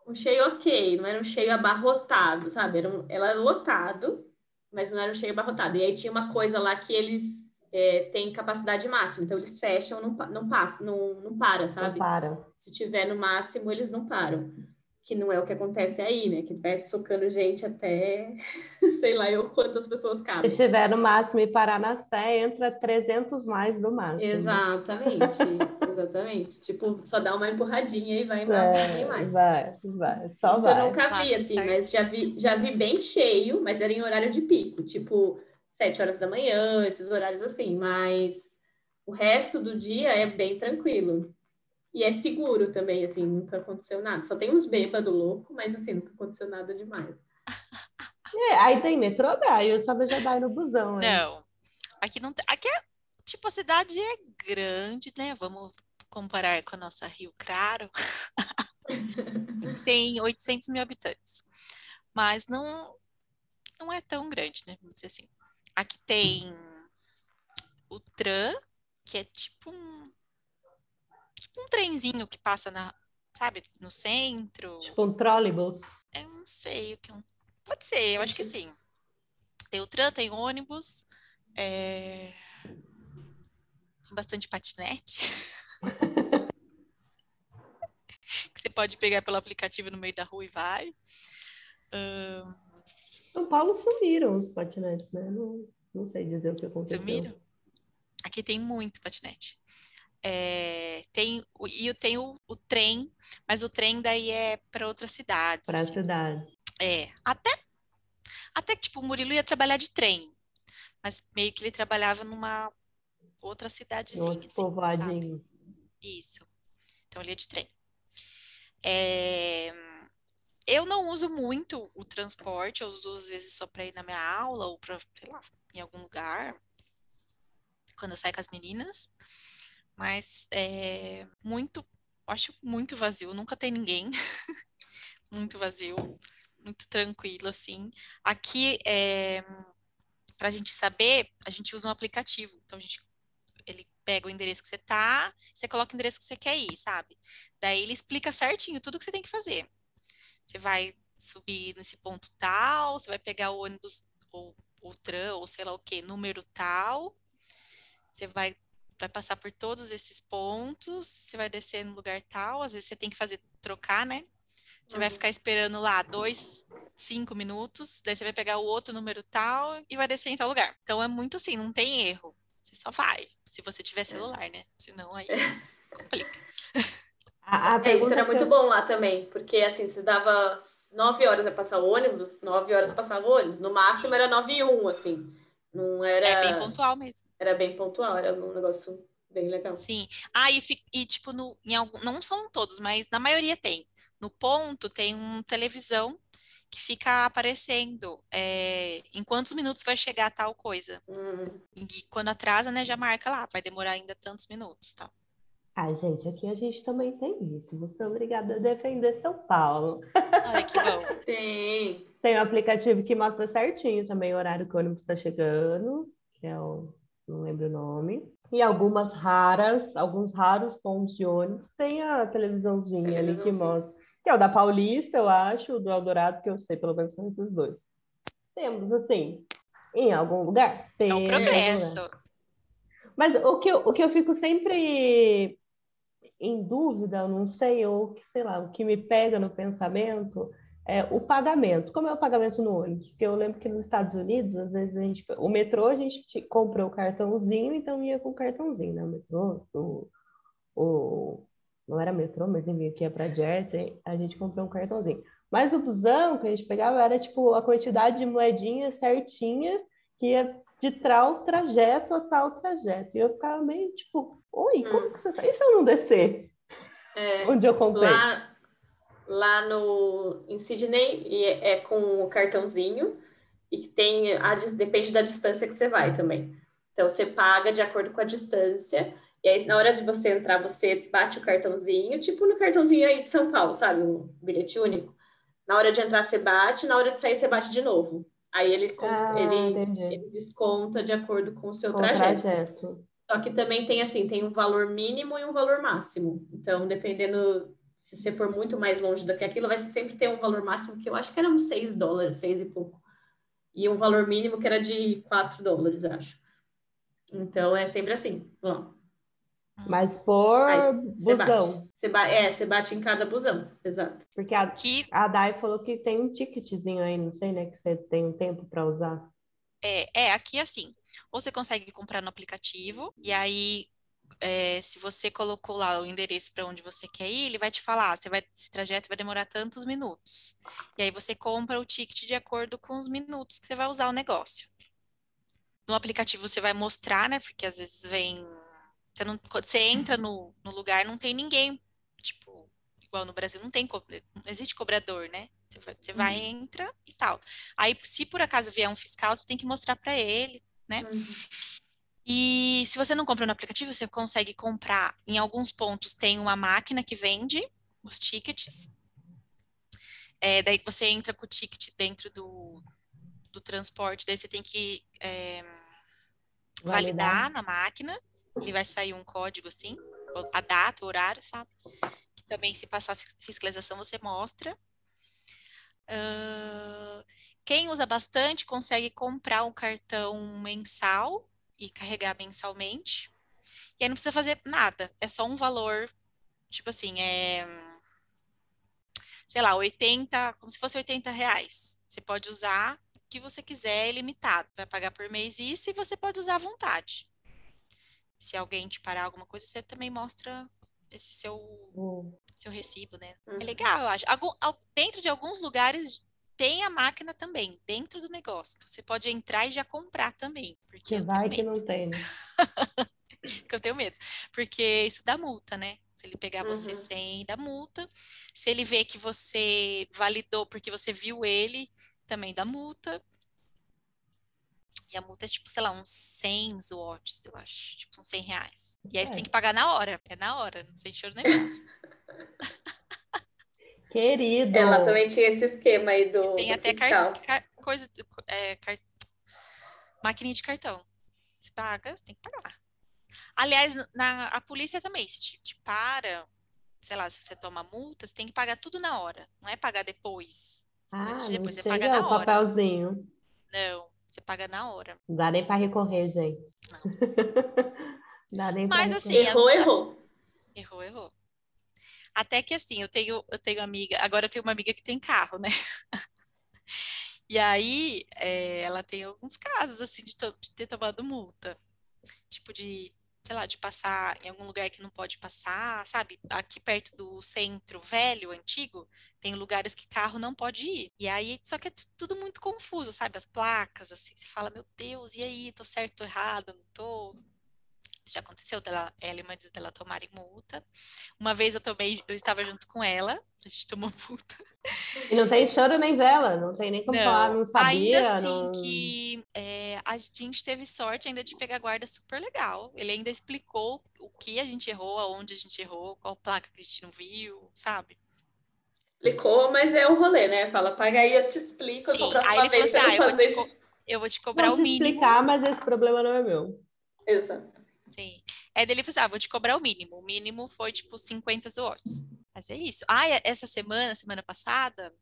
um cheio ok, não era um cheio abarrotado, sabe? Era, um, ela era lotado, mas não era um cheio abarrotado. E aí tinha uma coisa lá que eles é, têm capacidade máxima, então eles fecham, não, não passa, não, não para, Não sabe? para. Se tiver no máximo, eles não param. Que não é o que acontece aí, né? Que vai socando gente até sei lá eu quantas pessoas Se cabem. tiver no máximo e parar na Sé, entra 300 mais no máximo. Exatamente, exatamente. Tipo, só dá uma empurradinha e vai embora É, mais. vai, vai. Só Isso vai. eu nunca Tá vi, assim, certo. mas já vi, já vi bem cheio, mas era em horário de pico, tipo sete horas da manhã, esses horários assim, mas o resto do dia é bem tranquilo. E é seguro também, assim, nunca aconteceu nada. Só tem uns bêbados loucos, mas assim, nunca aconteceu nada demais. É, aí tem metrô, dá, eu só já dá no busão. Né? Não, aqui não tem. Aqui é, tipo, a cidade é grande, né? Vamos comparar com a nossa Rio Claro. tem 800 mil habitantes. Mas não, não é tão grande, né? Vamos dizer assim. Aqui tem o tram, que é tipo um, tipo um trenzinho que passa na, sabe, no centro. Tipo um trolleybus. Eu não sei o que é um. Pode ser, eu acho que sim. Tem o tram, tem ônibus, é... tem bastante patinete. que você pode pegar pelo aplicativo no meio da rua e vai. Um... São Paulo sumiram os patinetes, né? Não, não sei dizer o que aconteceu. Sumiram? Aqui tem muito patinete. É, tem, e eu tenho o, trem, mas o trem daí é para outras cidades. Para assim. cidade. É, até, até que tipo, o Murilo ia trabalhar de trem, mas meio que ele trabalhava numa outra cidadezinha. Outro assim, povoadinho. Isso. Então ele ia de trem. É, eu não uso muito o transporte, eu uso às vezes só para ir na minha aula ou para, sei lá, em algum lugar, quando eu saio com as meninas. Mas é muito, acho muito vazio, nunca tem ninguém. muito vazio, muito tranquilo, assim. Aqui, é, para a gente saber, a gente usa um aplicativo. Então, a gente, ele pega o endereço que você tá, você coloca o endereço que você quer ir, sabe? Daí ele explica certinho tudo que você tem que fazer. Você vai subir nesse ponto tal, você vai pegar o ônibus ou o tram, ou sei lá o que, número tal. Você vai vai passar por todos esses pontos, você vai descer no lugar tal, às vezes você tem que fazer trocar, né? Você uhum. vai ficar esperando lá dois, cinco minutos, daí você vai pegar o outro número tal e vai descer em tal lugar. Então é muito assim, não tem erro. Você só vai, se você tiver celular, né? Senão aí complica. A, a é, isso era muito bom lá também, porque assim, você dava nove horas para passar o ônibus, nove horas passava o ônibus, no máximo era nove e um, assim. Não era. É bem pontual mesmo. Era bem pontual, era um negócio bem legal. Sim. Ah, e, e tipo, no, em algum, não são todos, mas na maioria tem. No ponto tem uma televisão que fica aparecendo é, em quantos minutos vai chegar tal coisa. Hum. E quando atrasa, né, já marca lá, vai demorar ainda tantos minutos, tal. Ah, gente, aqui a gente também tem isso. Você é obrigada a defender São Paulo. Olha que bom. tem. Tem um aplicativo que mostra certinho também o horário que o ônibus está chegando, que é o. não lembro o nome. E algumas raras, alguns raros pontos de ônibus tem a televisãozinha ali que mostra. Que é o da Paulista, eu acho, o do Eldorado, que eu sei, pelo menos são esses dois. Temos, assim, em algum lugar. Tem, é um progresso. Mas o que, eu, o que eu fico sempre em dúvida, eu não sei, ou sei lá, o que me pega no pensamento é o pagamento. Como é o pagamento no ônibus? Porque eu lembro que nos Estados Unidos, às vezes a gente, o metrô a gente comprou o cartãozinho, então ia com o cartãozinho, né? O metrô, o, o não era metrô, mas enfim, aqui é para Jersey, a gente comprou um cartãozinho. Mas o busão que a gente pegava era tipo a quantidade de moedinha certinha que ia de tal trajeto a tal trajeto. E eu ficava meio tipo, oi, como hum. que você sabe? E se eu não descer? É, Onde eu comprei? Lá, lá no, em Sydney é, é com o cartãozinho e tem a, depende da distância que você vai também. Então você paga de acordo com a distância. E aí, na hora de você entrar, você bate o cartãozinho, tipo no cartãozinho aí de São Paulo, sabe? Um bilhete único. Na hora de entrar, você bate, na hora de sair, você bate de novo. Aí ele, ah, ele, ele, desconta de acordo com o seu com trajeto. trajeto. Só que também tem assim, tem um valor mínimo e um valor máximo. Então, dependendo se você for muito mais longe do que aquilo, vai sempre ter um valor máximo que eu acho que era uns 6 dólares, 6 e pouco. E um valor mínimo que era de 4 dólares, acho. Então é sempre assim. Bom. Mas por Aí, busão. Você bate, é, você bate em cada busão, exato. Porque a, que... a Dai falou que tem um ticketzinho aí, não sei, né? Que você tem um tempo para usar. É, é, aqui assim. Ou você consegue comprar no aplicativo, e aí, é, se você colocou lá o endereço para onde você quer ir, ele vai te falar, você vai, esse trajeto vai demorar tantos minutos. E aí você compra o ticket de acordo com os minutos que você vai usar o negócio. No aplicativo você vai mostrar, né? Porque às vezes vem você, não, você entra no, no lugar, não tem ninguém. Tipo, igual no Brasil, não tem não existe cobrador, né? Você vai, você vai entra e tal. Aí, se por acaso vier um fiscal, você tem que mostrar para ele, né? Uhum. E se você não compra no aplicativo, você consegue comprar. Em alguns pontos tem uma máquina que vende os tickets. É, daí você entra com o ticket dentro do, do transporte, daí você tem que é, validar. Validar. na máquina. Ele vai sair um código assim, a data, o horário, sabe? Que também, se passar fis- fiscalização, você mostra. Ah, quem usa bastante consegue comprar um cartão mensal e carregar mensalmente. E aí não precisa fazer nada, é só um valor, tipo assim, é, sei lá, 80, como se fosse 80 reais. Você pode usar o que você quiser, é ilimitado. Vai pagar por mês isso e você pode usar à vontade. Se alguém te parar alguma coisa, você também mostra esse seu, Hum. seu recibo, né? Uhum. É legal, eu acho. Algum- al- dentro de alguns lugares tem a máquina também, dentro do negócio. Você pode entrar e já comprar também. Porque Que vai que não tem, né? que eu tenho medo. Porque isso dá multa, né? Se ele pegar você Uhum. sem, dá multa. Se ele vê que você validou porque você viu ele, também dá multa. E a multa é tipo, sei lá, uns 100 watts, eu acho. Tipo, uns 100 reais. E aí você É. tem que pagar na hora. É na hora, não sem choro nem. Querido. Ela também tinha esse esquema aí do, Tem do até car- car- coisa, é, car- maquininha de cartão. Você paga, você tem que pagar. Aliás, na, a polícia também, se te, te para, sei lá, se você toma multa, você tem que pagar tudo na hora. Não é pagar depois. Ah, Mas não depois você paga chega na o hora. papelzinho. Não, você paga na hora. Não dá nem para recorrer, gente. Não. Dá nem pra Mas, recorrer. assim, Errou, as- errou. Errou, errou. Até que assim, eu tenho, eu tenho amiga, agora eu tenho uma amiga que tem carro, né? E aí, é, ela tem alguns casos, assim, de, to- de ter tomado multa. Tipo de, sei lá, de passar em algum lugar que não pode passar, sabe? Aqui perto do centro velho, antigo, tem lugares que carro não pode ir. E aí, só que é tu- tudo muito confuso, sabe? As placas, assim, você fala, meu Deus, e aí, tô certo, tô errado, não tô? Já aconteceu dela, ela e o marido dela tomarem multa. Uma vez eu tomei, eu estava junto com ela, a gente tomou multa. E não tem choro nem vela, não tem nem como falar, não sabia. ainda assim não... que é, a gente teve sorte ainda de pegar guarda super legal. Ele ainda explicou o que a gente errou, aonde a gente errou, qual placa que a gente não viu, sabe? Explicou, mas é o rolê, né? Fala, paga aí, eu te explico. Sim, aí ele falou assim, ah, não eu vou, te, fazer- co- eu vou te cobrar Vou o te mínimo. explicar, mas esse problema não é meu. Exato. Sim. Aí dele falou assim, ah, vou te cobrar o mínimo. O mínimo foi, tipo, 50 watts. Mas é isso. Ah, e essa semana, semana passada...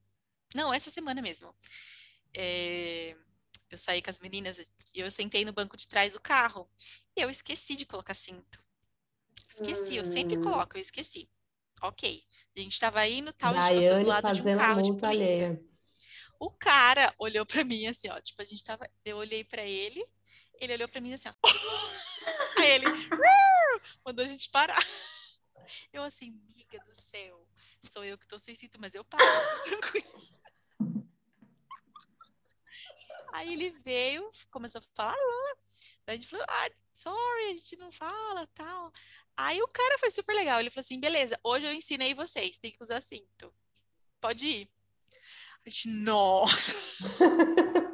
Não, essa semana mesmo. É, Eu saí com as meninas e eu sentei no banco de trás do carro. E eu esqueci de colocar cinto. Esqueci, eu sempre Hum. coloco, eu esqueci. Ok. A gente tava indo, tal, a gente passou do lado de um carro de polícia. alheia. O cara olhou pra mim assim, ó. Tipo, a gente tava. Eu olhei pra ele, ele olhou pra mim assim, ó. Ele mandou a gente parar. Eu assim, miga do céu. Sou eu que tô sem cinto, mas eu paro, tranquilo. Aí ele veio, começou a falar. "Ah". A gente falou, ah, sorry, a gente não fala, tal. Aí o cara foi super legal. Ele falou assim: beleza, hoje eu ensinei vocês, tem que usar cinto. Pode ir. A gente, nossa,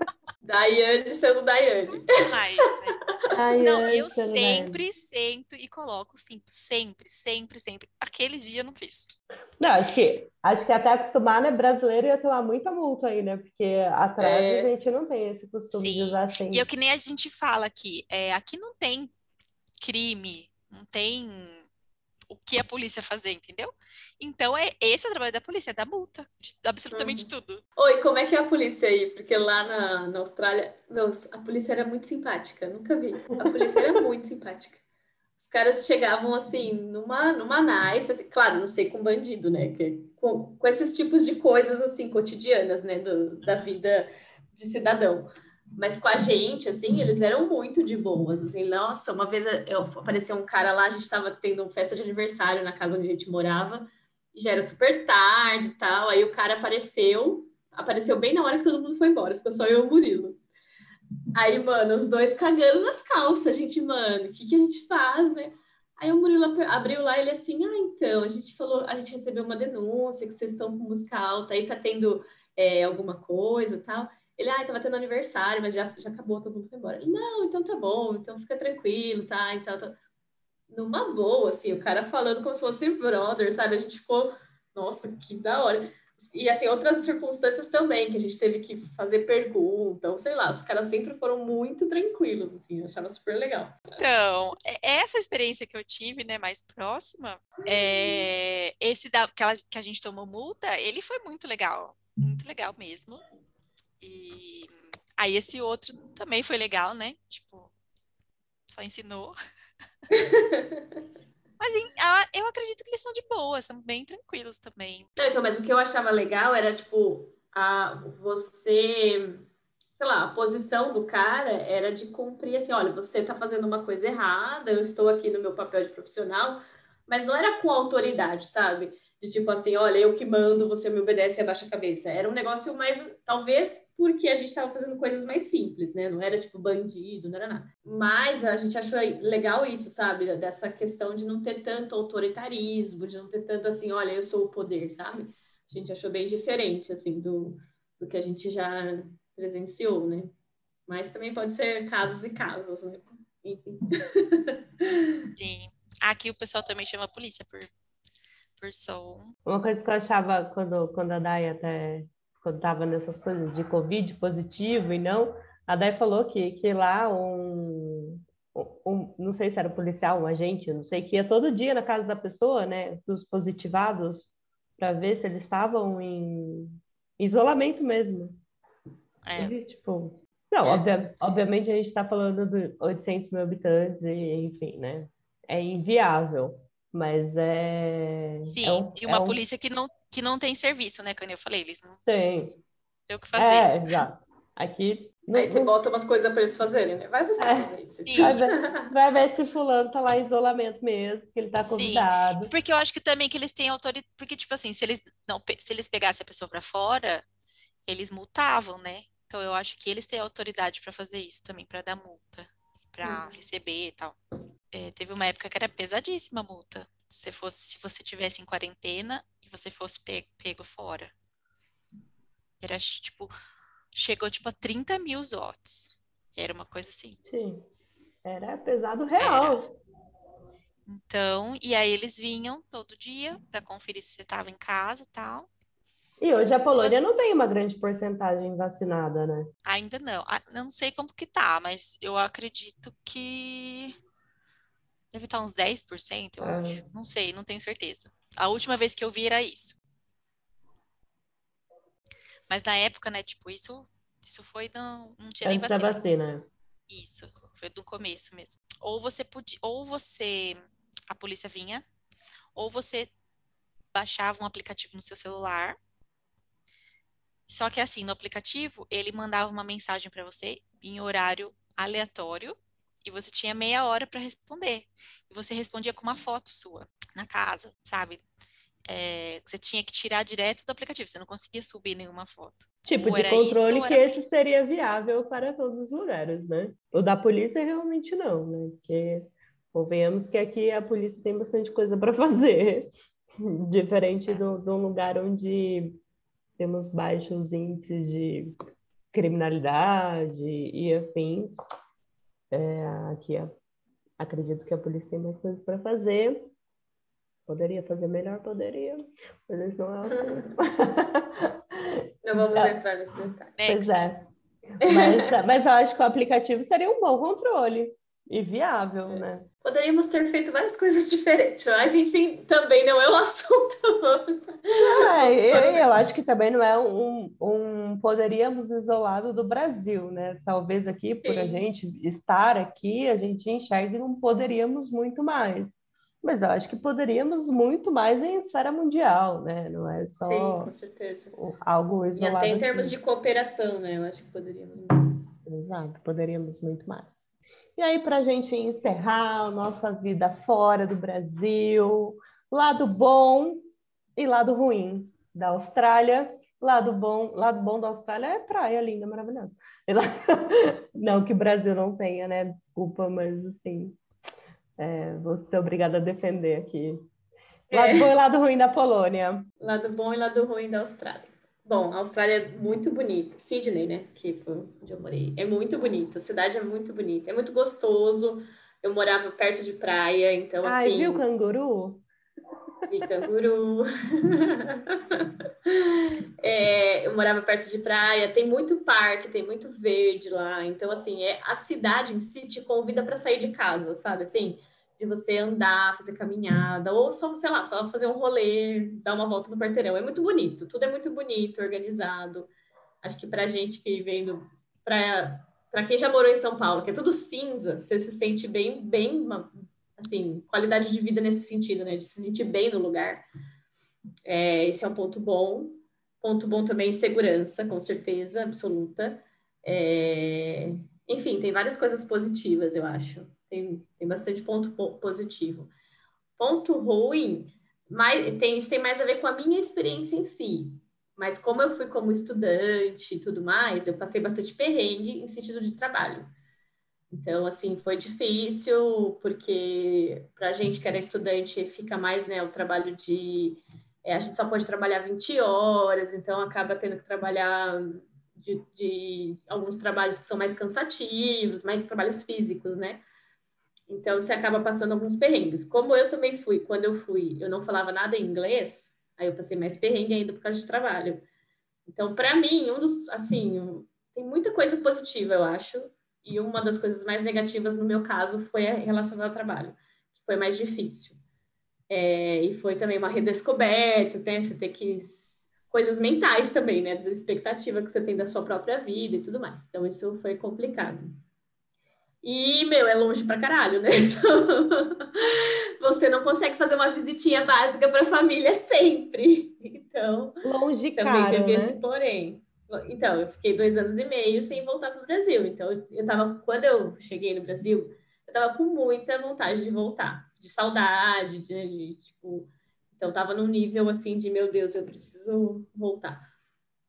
Daiane sendo Daiane. demais, né? Não, eu sempre sento e coloco cinto. Sempre, sempre, sempre. Aquele dia eu não fiz. Não, acho que, acho que até acostumar, né? Brasileiro ia tomar muita multa aí, né? Porque atrás É. a gente não tem esse costume de Sim. usar assim. E é o que nem a gente fala aqui, é, aqui não tem crime, não tem o que a polícia fazer, entendeu? Então é esse é o trabalho da polícia, é dar multa, de absolutamente Uhum. tudo. Oi, como é que é a polícia aí? Porque lá na, na Austrália, meus, a polícia era muito simpática, nunca vi. A polícia era muito simpática. Os caras chegavam assim, numa, numa nice, assim, claro, não sei com bandido, né? Que, com, com esses tipos de coisas assim, cotidianas, né? Do, da vida de cidadão. Mas com a gente, assim, eles eram muito de boas, assim, nossa, uma vez eu, apareceu um cara lá, a gente estava tendo uma festa de aniversário na casa onde a gente morava, e já era super tarde e tal, aí o cara apareceu, apareceu bem na hora que todo mundo foi embora, ficou só eu e o Murilo. Aí, mano, os dois cagando nas calças, a gente, mano, o que, que a gente faz, né? Aí o Murilo abriu lá, ele assim, ah, então, a gente falou, a gente recebeu uma denúncia que vocês estão com música alta, aí tá tendo é, alguma coisa tal. Ele, ah, tava tendo aniversário, mas já, já acabou, todo mundo foi embora. Ele, não, então tá bom, então fica tranquilo, tá? Então, tá... Numa boa, assim, o cara falando como se fosse brother, sabe? A gente ficou, nossa, que da hora. E, assim, outras circunstâncias também, que a gente teve que fazer pergunta, ou sei lá, os caras sempre foram muito tranquilos, assim, eu achava super legal. Então, essa experiência que eu tive, né, mais próxima, é... esse da, que, ela, que a gente tomou multa, ele foi muito legal, muito legal mesmo. E aí esse outro também foi legal, né? Tipo, só ensinou. Mas eu acredito que eles são de boa, são bem tranquilos também. então, mas o que eu achava legal era, tipo, a, você, sei lá, a posição do cara era de cumprir assim, olha, você tá fazendo uma coisa errada, eu estou aqui no meu papel de profissional, mas não era com autoridade, sabe? De tipo assim, olha, eu que mando, você me obedece e abaixa a cabeça. Era um negócio mais, talvez, porque a gente estava fazendo coisas mais simples, né? Não era tipo bandido, não era nada. Mas a gente achou legal isso, sabe? Dessa questão de não ter tanto autoritarismo, de não ter tanto assim, olha, eu sou o poder, sabe? A gente achou bem diferente, assim, do, do que a gente já presenciou, né? Mas também pode ser casos e casos, né? Enfim. Sim. Aqui o pessoal também chama a polícia por person. Uma coisa que eu achava quando, quando a Dai até quando estava nessas coisas de Covid positivo e não, a Dai falou que, que lá um, um, não sei se era um policial, um agente, não sei, que ia todo dia na casa da pessoa, né, dos positivados, para ver se eles estavam em isolamento mesmo. É. Tipo, não, é. Obvia, obviamente a gente está falando de 800 mil habitantes e, enfim, né, é inviável. Mas é. Sim, é um, e uma é polícia um... que, não, que não tem serviço, né? Como eu falei, eles não tem. Tem o que fazer. É, exato. Aqui. Aí você bota umas coisas para eles fazerem, né? Vai você é, fazer isso. Vai ver, vai ver se fulano tá lá em isolamento mesmo, porque ele tá convidado. Sim, porque eu acho que também que eles têm autoridade. Porque, tipo assim, se eles, não, se eles pegassem a pessoa para fora, eles multavam, né? Então eu acho que eles têm autoridade para fazer isso também, para dar multa, para hum. receber e tal. É, teve uma época que era pesadíssima a multa. Se fosse, se você tivesse em quarentena e você fosse pego, pego fora. Era tipo, chegou tipo a 30 mil votos. Era uma coisa assim. Sim. Era pesado real. Era. Então, e aí eles vinham todo dia para conferir se você estava em casa e tal. E hoje a Polônia você... não tem uma grande porcentagem vacinada, né? Ainda não. Ah, não sei como que tá, mas eu acredito que Deve estar uns 10%, eu ah. acho. Não sei, não tenho certeza. A última vez que eu vi era isso. Mas na época, né, tipo, isso, isso foi não, não tinha Antes nem vacina. Da vacina. Isso, foi do começo mesmo. Ou você podia, ou você a polícia vinha, ou você baixava um aplicativo no seu celular. Só que assim, no aplicativo, ele mandava uma mensagem para você em horário aleatório e você tinha meia hora para responder. E você respondia com uma foto sua na casa, sabe? É, você tinha que tirar direto do aplicativo, você não conseguia subir nenhuma foto. Tipo ou de controle isso, que era... esse seria viável para todos os lugares, né? O da polícia realmente não, né? Porque convenhamos que aqui a polícia tem bastante coisa para fazer, diferente do, de um lugar onde temos baixos índices de criminalidade e afins. É, aqui acredito que a polícia tem mais coisas para fazer. Poderia fazer melhor, poderia, mas isso não é o Não vamos é. entrar nesse detalhe. Pois é. Mas, mas eu acho que o aplicativo seria um bom controle e viável, é. né? Poderíamos ter feito várias coisas diferentes, mas enfim, também não é o assunto. É, eu, eu, acho que também não é um, um poderíamos isolado do Brasil, né? Talvez aqui, por Sim. a gente estar aqui, a gente enxergue não poderíamos muito mais. Mas eu acho que poderíamos muito mais em esfera mundial, né? Não é só Sim, com certeza. algo isolado. E até em termos aqui. de cooperação, né? Eu acho que poderíamos mais. Exato, poderíamos muito mais. E aí, para a gente encerrar a nossa vida fora do Brasil, lado bom e lado ruim da Austrália. Lado bom, lado bom da Austrália é praia linda, maravilhosa. Não que o Brasil não tenha, né? Desculpa, mas assim, é, vou ser obrigada a defender aqui. Lado é. bom e lado ruim da Polônia. Lado bom e lado ruim da Austrália. Bom, a Austrália é muito bonita. Sydney, né? Que foi onde eu morei. É muito bonito. A cidade é muito bonita. É muito gostoso. Eu morava perto de praia, então Ai, assim. viu canguru? Vi canguru. É, eu morava perto de praia, tem muito parque, tem muito verde lá. Então, assim, é, a cidade em si te convida para sair de casa, sabe? Assim, de você andar, fazer caminhada, ou só, sei lá, só fazer um rolê, dar uma volta no quarteirão. É muito bonito, tudo é muito bonito, organizado. Acho que pra gente que vem do. Pra, pra quem já morou em São Paulo, que é tudo cinza, você se sente bem, bem, assim, qualidade de vida nesse sentido, né? De se sentir bem no lugar. É, esse é um ponto bom. Ponto bom também, segurança, com certeza, absoluta. É, enfim, tem várias coisas positivas, eu acho. Tem, tem bastante ponto positivo. Ponto ruim, mais, tem, isso tem mais a ver com a minha experiência em si. Mas como eu fui como estudante e tudo mais, eu passei bastante perrengue em sentido de trabalho. Então, assim, foi difícil, porque para a gente que era estudante, fica mais, né, o trabalho de é, a gente só pode trabalhar 20 horas, então acaba tendo que trabalhar de, de, alguns trabalhos que são mais cansativos, mais trabalhos físicos, né? Então você acaba passando alguns perrengues. Como eu também fui, quando eu fui, eu não falava nada em inglês, aí eu passei mais perrengue ainda por causa de trabalho. Então, para mim, um dos, assim, um, tem muita coisa positiva, eu acho, e uma das coisas mais negativas no meu caso foi relacionada ao trabalho, que foi mais difícil. É, e foi também uma redescoberta, né? Você ter que. coisas mentais também, né? Da expectativa que você tem da sua própria vida e tudo mais. Então, isso foi complicado. E, meu, é longe pra caralho, né? Então, você não consegue fazer uma visitinha básica para a família sempre. Então, longe também caro, teve né? esse porém. Então, eu fiquei dois anos e meio sem voltar para o Brasil. Então, eu tava, quando eu cheguei no Brasil, eu tava com muita vontade de voltar de saudade, de, de, tipo, então tava num nível assim de meu Deus, eu preciso voltar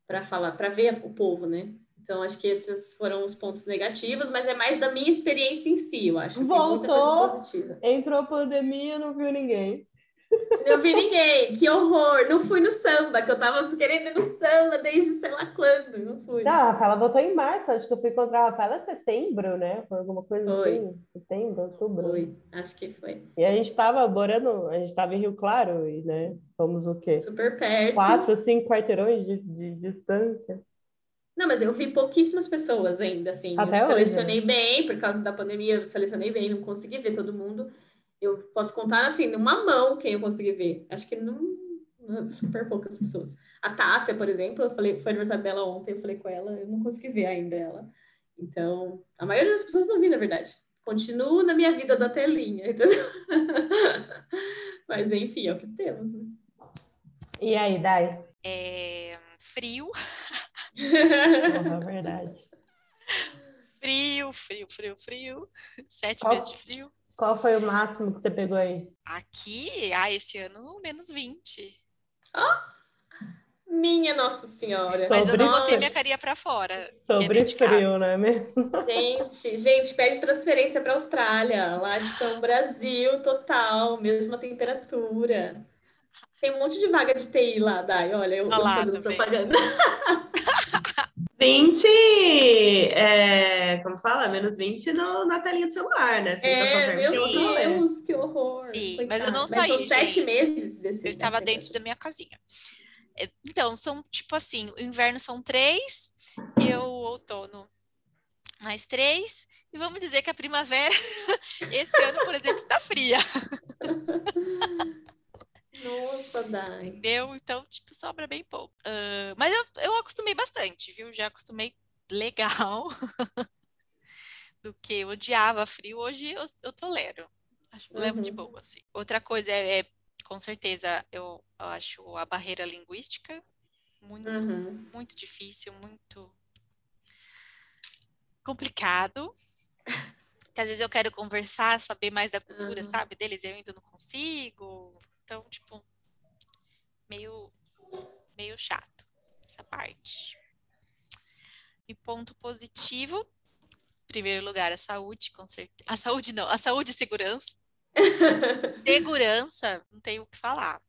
para falar, para ver o povo, né? Então acho que esses foram os pontos negativos, mas é mais da minha experiência em si, eu acho. Voltou, entrou a pandemia, não viu ninguém. Não vi ninguém, que horror. Não fui no samba, que eu tava querendo ir no samba desde sei lá quando. Não fui. Não, a Rafaela voltou em março, acho que eu fui encontrar a Rafaela em setembro, né? Foi alguma coisa foi. assim. Setembro, outubro. Foi, acho que foi. E a gente tava morando, a gente tava em Rio Claro, e, né? Fomos o quê? Super perto. Quatro, cinco quarteirões de, de distância. Não, mas eu vi pouquíssimas pessoas ainda, assim. Até eu hoje. selecionei bem, por causa da pandemia, eu selecionei bem, não consegui ver todo mundo eu posso contar assim, numa mão quem eu consegui ver. Acho que não, não super poucas pessoas. A Tássia, por exemplo, eu falei, foi aniversário dela ontem, eu falei com ela, eu não consegui ver ainda ela. Então, a maioria das pessoas não vi, na verdade. Continuo na minha vida da telinha, entendeu? Mas enfim, é o que temos, né? E aí, Dai? É... Frio. É verdade. Frio, frio, frio, frio. Sete Qual? meses de frio. Qual foi o máximo que você pegou aí? Aqui, ah, esse ano, menos 20. Minha Nossa Senhora. Mas eu não Sobre- botei minha carinha pra fora. fiquei Sobre frio, não é mesmo? Gente, gente, pede transferência para Austrália. Lá estão Brasil total, mesma temperatura. Tem um monte de vaga de TI lá, Dai. Olha, eu, Ah eu fazendo também. propaganda. 20, é, como fala? Menos 20 no, na telinha do celular, né? É, meu. Deus, que horror. Sim, Coitado. mas eu não são saí, sete gente. meses desse. Eu estava dentro da minha casinha. É, Então, são tipo assim, o inverno são três e o outono mais três. E vamos dizer que a primavera, esse ano, por exemplo, está fria. Nossa, Dai. Entendeu? Então, tipo, sobra bem pouco. Ah, mas eu, eu acostumei bastante, viu? Já acostumei legal. Do que eu odiava frio, hoje eu, eu tolero. Acho que eu levo de Uhum. boa, assim. Outra coisa é, é, com certeza, eu, eu acho a barreira linguística muito, Uhum. muito difícil, muito complicado. Que às vezes eu quero conversar, saber mais da cultura, Uhum. sabe, deles, e eu ainda não consigo. Então, tipo, meio, meio chato essa parte. E ponto positivo, em primeiro lugar, a saúde, com certeza. A saúde não, a saúde e segurança. Segurança, não tenho o que falar.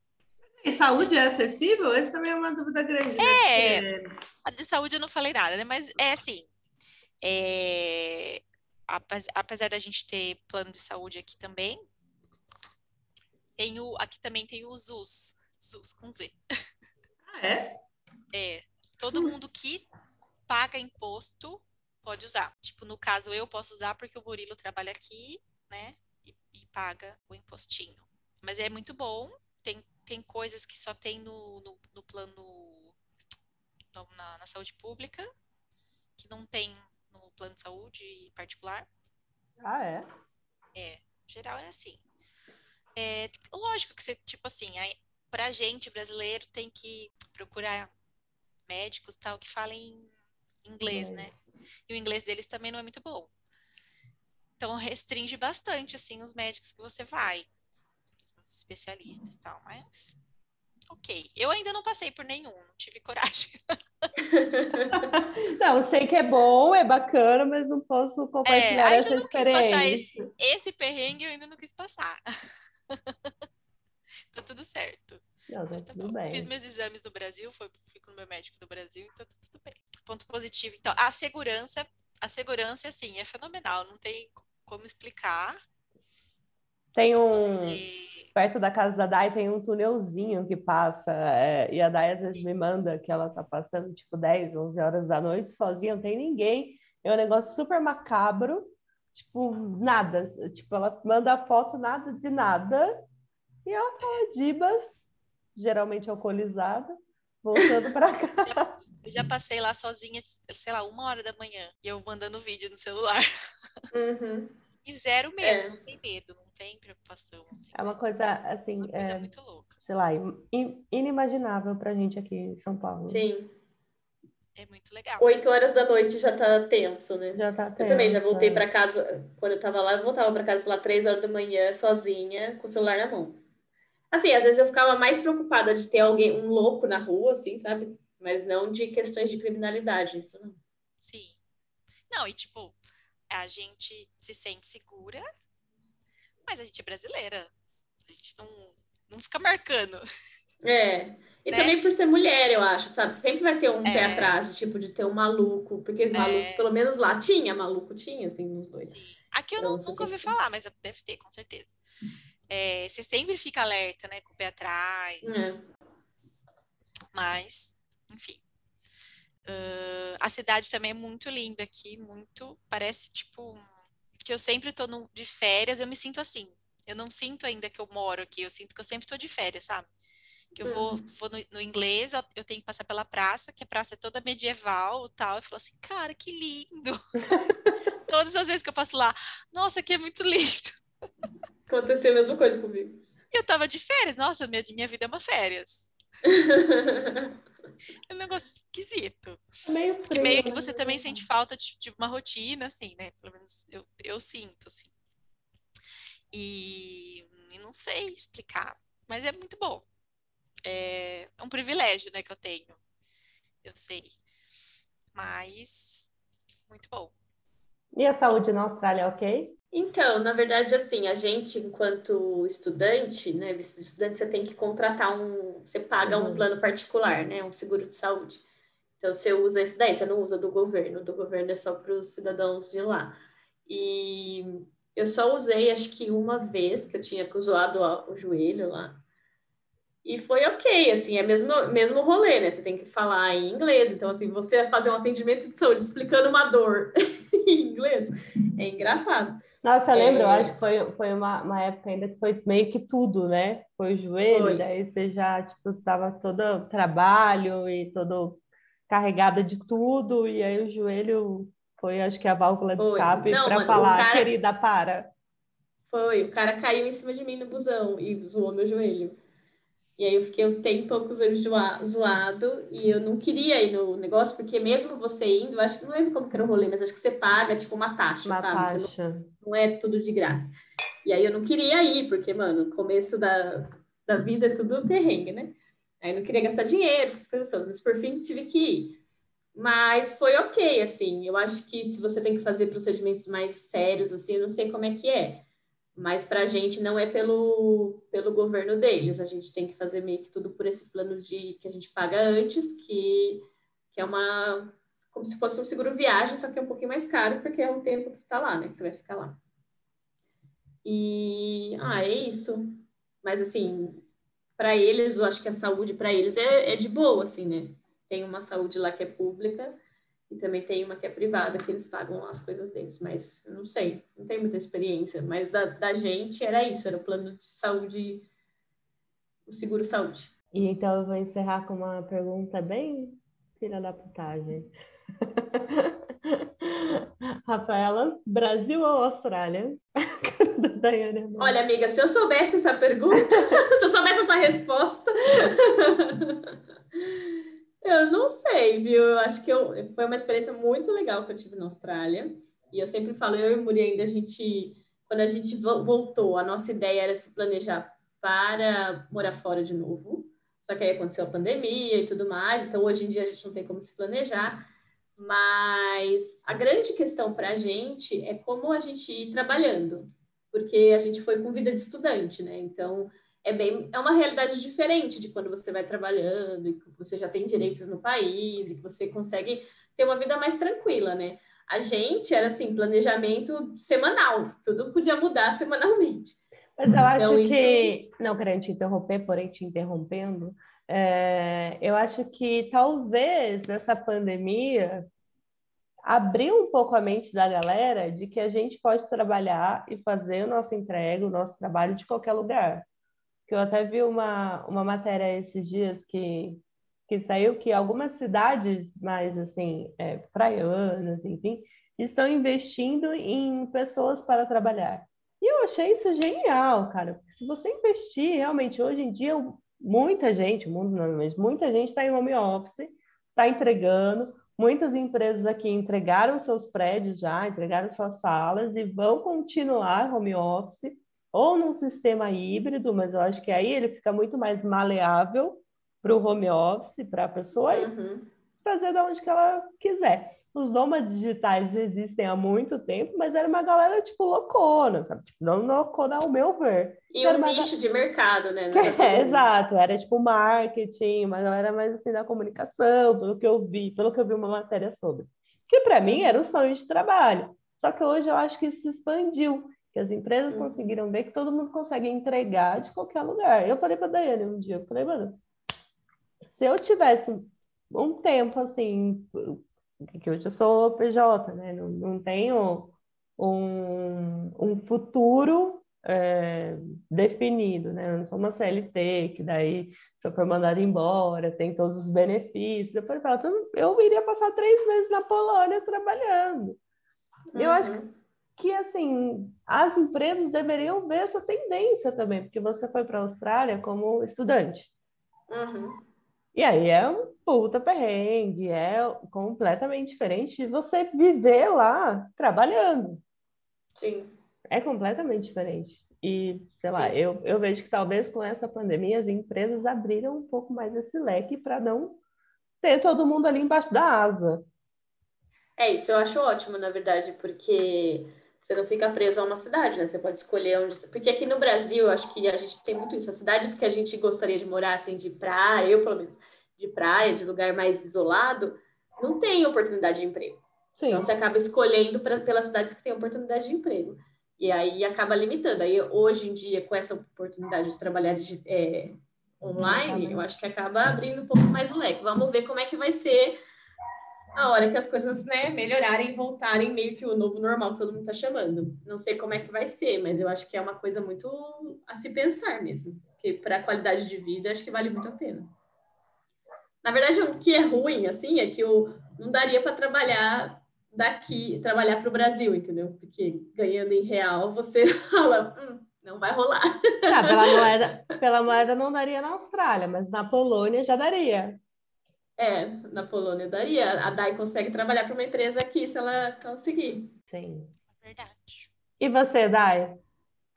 E saúde é acessível? Essa também é uma dúvida grande. Né? É, Porque... a de saúde eu não falei nada, né? Mas é assim, é, apesar da gente ter plano de saúde aqui também, tem o, aqui também tem o ZUS, SUS com Z. Ah, é? É. Todo mundo que paga imposto pode usar. Tipo, no caso, eu posso usar porque o Murilo trabalha aqui, né? E, e paga o impostinho. Mas é muito bom. Tem, tem coisas que só tem no, no, no plano na, na saúde pública, que não tem no plano de saúde particular. Ah, é? É, geral é assim. É, lógico que você, tipo assim, pra gente brasileiro tem que procurar médicos tal que falem inglês, é. né? E o inglês deles também não é muito bom. Então restringe bastante assim os médicos que você vai, os especialistas tal, mas ok. Eu ainda não passei por nenhum, não tive coragem. não, sei que é bom, é bacana, mas não posso compartilhar é, essa experiência. Esse, esse perrengue eu ainda não quis passar. tá tudo certo. Não, tá tudo bem. Fiz meus exames no Brasil, foi, fui com o meu médico no Brasil, então tá tudo bem. Ponto positivo. Então, a segurança, a segurança, assim, é fenomenal, não tem como explicar. Tem um. Você... Perto da casa da Dai tem um túnelzinho que passa. É, e a Dai às vezes Sim. me manda que ela tá passando tipo 10, 11 horas da noite sozinha, não tem ninguém. É um negócio super macabro. Tipo, nada. Tipo, ela manda a foto, nada de nada. E ela tá lá, Dibas, geralmente alcoolizada, voltando para cá. Eu já passei lá sozinha, sei lá, uma hora da manhã, e eu mandando vídeo no celular. Uhum. E zero medo, é. não tem medo, não tem preocupação. Assim, é uma coisa, assim, uma coisa é, muito louca. Sei lá, inimaginável pra gente aqui em São Paulo. Sim. É muito legal. Oito horas da noite já tá tenso, né? Já tá tenso. Eu também já voltei é. para casa, quando eu tava lá, eu voltava para casa lá três horas da manhã, sozinha, com o celular na mão. Assim, às vezes eu ficava mais preocupada de ter alguém, um louco na rua, assim, sabe? Mas não de questões de criminalidade, isso não. Sim. Não, e tipo, a gente se sente segura, mas a gente é brasileira. A gente não, não fica marcando. É. E né? também por ser mulher, eu acho, sabe? Sempre vai ter um é. pé atrás de tipo de ter um maluco, porque maluco, é. pelo menos lá tinha, maluco tinha, assim, nos dois. Sim. Aqui eu então, não, nunca ouvi falar, mas deve ter, com certeza é, você sempre fica alerta, né? Com o pé atrás. É. Mas, enfim. Uh, a cidade também é muito linda aqui, muito. Parece tipo que eu sempre tô no, de férias, eu me sinto assim. Eu não sinto ainda que eu moro aqui, eu sinto que eu sempre tô de férias, sabe? Que eu vou, uhum. vou no, no, inglês, eu tenho que passar pela praça, que a praça é toda medieval e tal. Eu falo assim, cara, que lindo! Todas as vezes que eu passo lá, nossa, aqui é muito lindo. Aconteceu a mesma coisa comigo. Eu tava de férias. Nossa, minha, minha vida é uma férias. é um negócio esquisito. Meio frio, que meio que né? você né? também sente falta de, de, uma rotina, assim, né? Pelo menos eu, eu sinto, assim. E, e não sei explicar, mas é muito bom. É, é um privilégio, né, que eu tenho. Eu sei. Mas, muito bom. E a saúde na Austrália, ok? Então, na verdade, assim, a gente, enquanto estudante, né, estudante, você tem que contratar um, você paga uhum. um plano particular, né, um seguro de saúde. Então, você usa esse daí, você não usa do governo, do governo é só para os cidadãos de lá. E eu só usei, acho que uma vez, que eu tinha zoado o joelho lá, e foi ok, assim, é mesmo, mesmo rolê, né? Você tem que falar em inglês. Então, assim, você fazer um atendimento de saúde explicando uma dor em inglês é engraçado. Nossa, eu lembro, é... eu acho que foi, foi uma, uma época ainda que foi meio que tudo, né? Foi o joelho, foi. daí você já, tipo, tava todo trabalho e todo carregada de tudo, e aí o joelho foi, acho que a válvula de escape para falar, cara... querida, para. Foi, o cara caiu em cima de mim no busão e zoou meu joelho. E aí eu fiquei um tempo com os olhos zoado e eu não queria ir no negócio, porque mesmo você indo, acho que não lembro como que era o rolê, mas acho que você paga tipo uma taxa, uma sabe? Taxa. Não, não, é tudo de graça. E aí eu não queria ir, porque, mano, começo da, da vida é tudo perrengue, né? Aí eu não queria gastar dinheiro, essas coisas todas, mas por fim tive que ir. Mas foi ok, assim. Eu acho que se você tem que fazer procedimentos mais sérios, assim, eu não sei como é que é. Mas para a gente não é pelo, pelo governo deles, a gente tem que fazer meio que tudo por esse plano de que a gente paga antes, que, que é uma como se fosse um seguro viagem, só que é um pouquinho mais caro, porque é o tempo que você está lá, né? Que você vai ficar lá. E ah, é isso. Mas assim, para eles, eu acho que a saúde para eles é, é de boa, assim, né? Tem uma saúde lá que é pública e também tem uma que é privada, que eles pagam as coisas deles, mas não sei, não tenho muita experiência, mas da, da gente era isso, era o plano de saúde, o seguro saúde. E então eu vou encerrar com uma pergunta bem filha da putagem. Rafaela, Brasil ou Austrália? Olha, amiga, se eu soubesse essa pergunta, se eu soubesse essa resposta, eu não sei, viu? Eu acho que eu, foi uma experiência muito legal que eu tive na Austrália. E eu sempre falo, eu e o Muri ainda, a gente, quando a gente voltou, a nossa ideia era se planejar para morar fora de novo. Só que aí aconteceu a pandemia e tudo mais, então hoje em dia a gente não tem como se planejar. Mas a grande questão para a gente é como a gente ir trabalhando, porque a gente foi com vida de estudante, né? Então é bem é uma realidade diferente de quando você vai trabalhando e que você já tem direitos no país e que você consegue ter uma vida mais tranquila, né? A gente era assim, planejamento semanal, tudo podia mudar semanalmente. Mas eu acho então, isso... que, não querendo te interromper, porém te interrompendo, é, eu acho que talvez essa pandemia abriu um pouco a mente da galera de que a gente pode trabalhar e fazer o nosso entrega, o nosso trabalho de qualquer lugar. Que eu até vi uma, uma matéria esses dias que, que saiu que algumas cidades mais assim, é, praianas, enfim, estão investindo em pessoas para trabalhar. E eu achei isso genial, cara. Porque se você investir, realmente, hoje em dia, muita gente, o mundo não, mas muita gente está em home office, está entregando. Muitas empresas aqui entregaram seus prédios já, entregaram suas salas e vão continuar home office ou num sistema híbrido, mas eu acho que aí ele fica muito mais maleável para o home office, para a pessoa uhum. fazer da onde que ela quiser os nômades digitais existem há muito tempo, mas era uma galera, tipo, loucona, sabe? Tipo, não loucona ao meu ver. E era um nicho de mercado, né? É, exato, era tipo marketing, uma galera mais assim da comunicação, pelo que eu vi, pelo que eu vi uma matéria sobre. Que para mim era um sonho de trabalho. Só que hoje eu acho que isso se expandiu, que as empresas hum. conseguiram ver que todo mundo consegue entregar de qualquer lugar. Eu falei para a Daiane um dia, eu falei, mano, se eu tivesse um tempo assim, que hoje eu sou PJ, né? Não, não tenho um, um futuro é, definido, né? Eu não sou uma CLT, que daí, se eu for mandado embora, tem todos os benefícios. Eu falei, eu iria passar três meses na Polônia trabalhando. Uhum. Eu acho que, uhum. Que, assim, as empresas deveriam ver essa tendência também, porque você foi para a Austrália como estudante. Uhum. E aí é um puta perrengue, é completamente diferente de você viver lá trabalhando. Sim. É completamente diferente. E, sei Sim. lá, eu, eu vejo que talvez com essa pandemia as empresas abriram um pouco mais esse leque para não ter todo mundo ali embaixo da asa. É, isso eu acho ótimo, na verdade, porque você não fica preso a uma cidade, né? Você pode escolher onde. Porque aqui no Brasil, acho que a gente tem muito isso. As cidades que a gente gostaria de morar, assim, de praia, eu pelo menos, de praia, de lugar mais isolado, não tem oportunidade de emprego. Sim. Então você acaba escolhendo pra, pelas cidades que têm oportunidade de emprego. E aí acaba limitando. Aí hoje em dia, com essa oportunidade de trabalhar de, é, online, eu acho que acaba abrindo um pouco mais o leque. Vamos ver como é que vai ser a hora que as coisas né, melhorarem voltarem meio que o novo normal que todo mundo está chamando. Não sei como é que vai ser, mas eu acho que é uma coisa muito a se pensar mesmo. Porque para a qualidade de vida, acho que vale muito a pena. Na verdade, o que é ruim, assim, é que eu não daria para trabalhar daqui, trabalhar para o Brasil, entendeu? Porque ganhando em real, você fala, hum, não vai rolar. Ah, pela, moeda, pela moeda não daria na Austrália, mas na Polônia já daria. É, na Polônia daria. A Dai consegue trabalhar para uma empresa aqui se ela conseguir. Sim. Verdade. E você, Dai?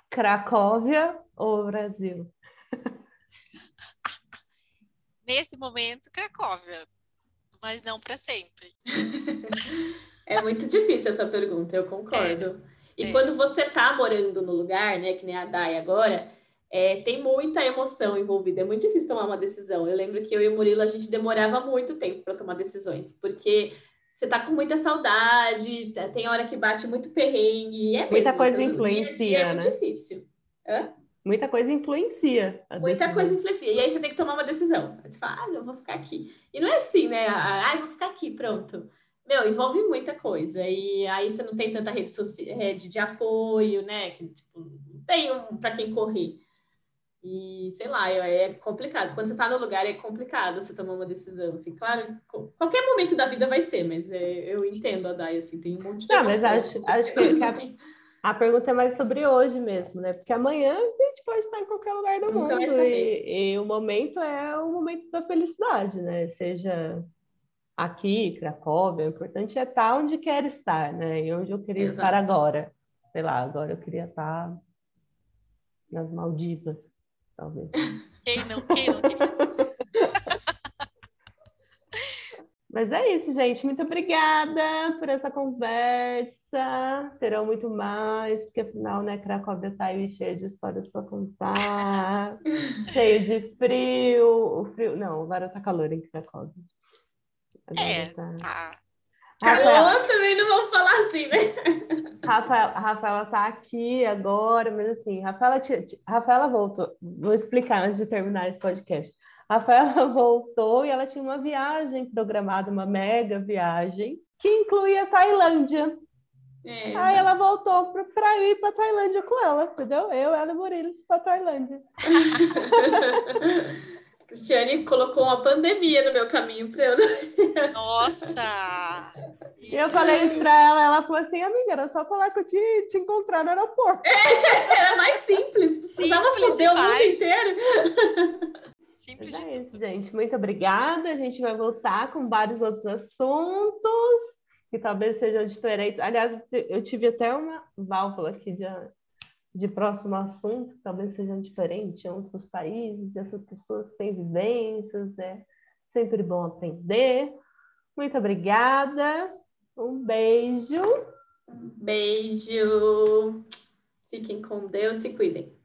Cracóvia ou Brasil? Nesse momento, Cracóvia, mas não para sempre. é muito difícil essa pergunta, eu concordo. É. E É. quando você tá morando no lugar, né, que nem a Dai agora, é, tem muita emoção envolvida. É muito difícil tomar uma decisão. Eu lembro que eu e o Murilo, a gente demorava muito tempo para tomar decisões, porque você tá com muita saudade, tem hora que bate muito perrengue. É Muita mesmo, coisa então, no dia dia influencia, É muito né? difícil. Hã? Muita coisa influencia. Muita decisão. coisa influencia. E aí você tem que tomar uma decisão. Aí você fala, ah, eu vou ficar aqui. E não é assim, né? Ah, eu vou ficar aqui, pronto. Meu, envolve muita coisa. E aí você não tem tanta rede, rede de apoio, né? Que, tipo, não tem um para quem correr. E, sei lá, é complicado. Quando você tá no lugar, é complicado você tomar uma decisão. Assim, claro, qualquer momento da vida vai ser, mas é, eu entendo a Dai, assim, tem um monte de Não, mas acho- acho que- que a- A pergunta é mais sobre hoje mesmo, né? Porque amanhã a gente pode estar em qualquer lugar do Nunca mundo e, e o momento é o momento da felicidade, né? Seja aqui, Cracóvia, o importante é estar onde quer estar, né? E onde eu queria estar Exato. agora. Sei lá, agora eu queria estar nas Maldivas, talvez. Quem não, quem não? Mas é isso, gente. Muito obrigada por essa conversa. Terão muito mais, porque afinal, né, Cracóvia tá aí cheia de histórias para contar, cheio de frio. O frio. Não, agora tá calor em Cracóvia. Agora É, tá. Tá. Rafael, também não vamos falar assim, né? Rafael, a Rafaela tá aqui agora, mas assim, Rafaela, Rafaela voltou. Vou explicar antes de terminar esse podcast. Rafaela voltou e ela tinha uma viagem programada, uma mega viagem, que incluía a Tailândia. É, Aí ela voltou para ir para Tailândia com ela, entendeu? Eu, ela e Murilo para Tailândia. Cristiane colocou uma pandemia no meu caminho para eu. Nossa! E eu Isso falei é- isso para ela, ela falou assim, amiga, era só falar que eu te, te encontrar no aeroporto. Era mais simples, precisava foder o mundo inteiro. Simples Mas de é tudo. isso, gente. Muito obrigada. A gente vai voltar com vários outros assuntos que talvez sejam diferentes. Aliás, eu tive até uma válvula aqui de, de próximo assunto, talvez sejam diferentes em outros países. Essas pessoas têm vivências, é sempre bom aprender. Muito obrigada. Um beijo. Beijo. Fiquem com Deus, se cuidem.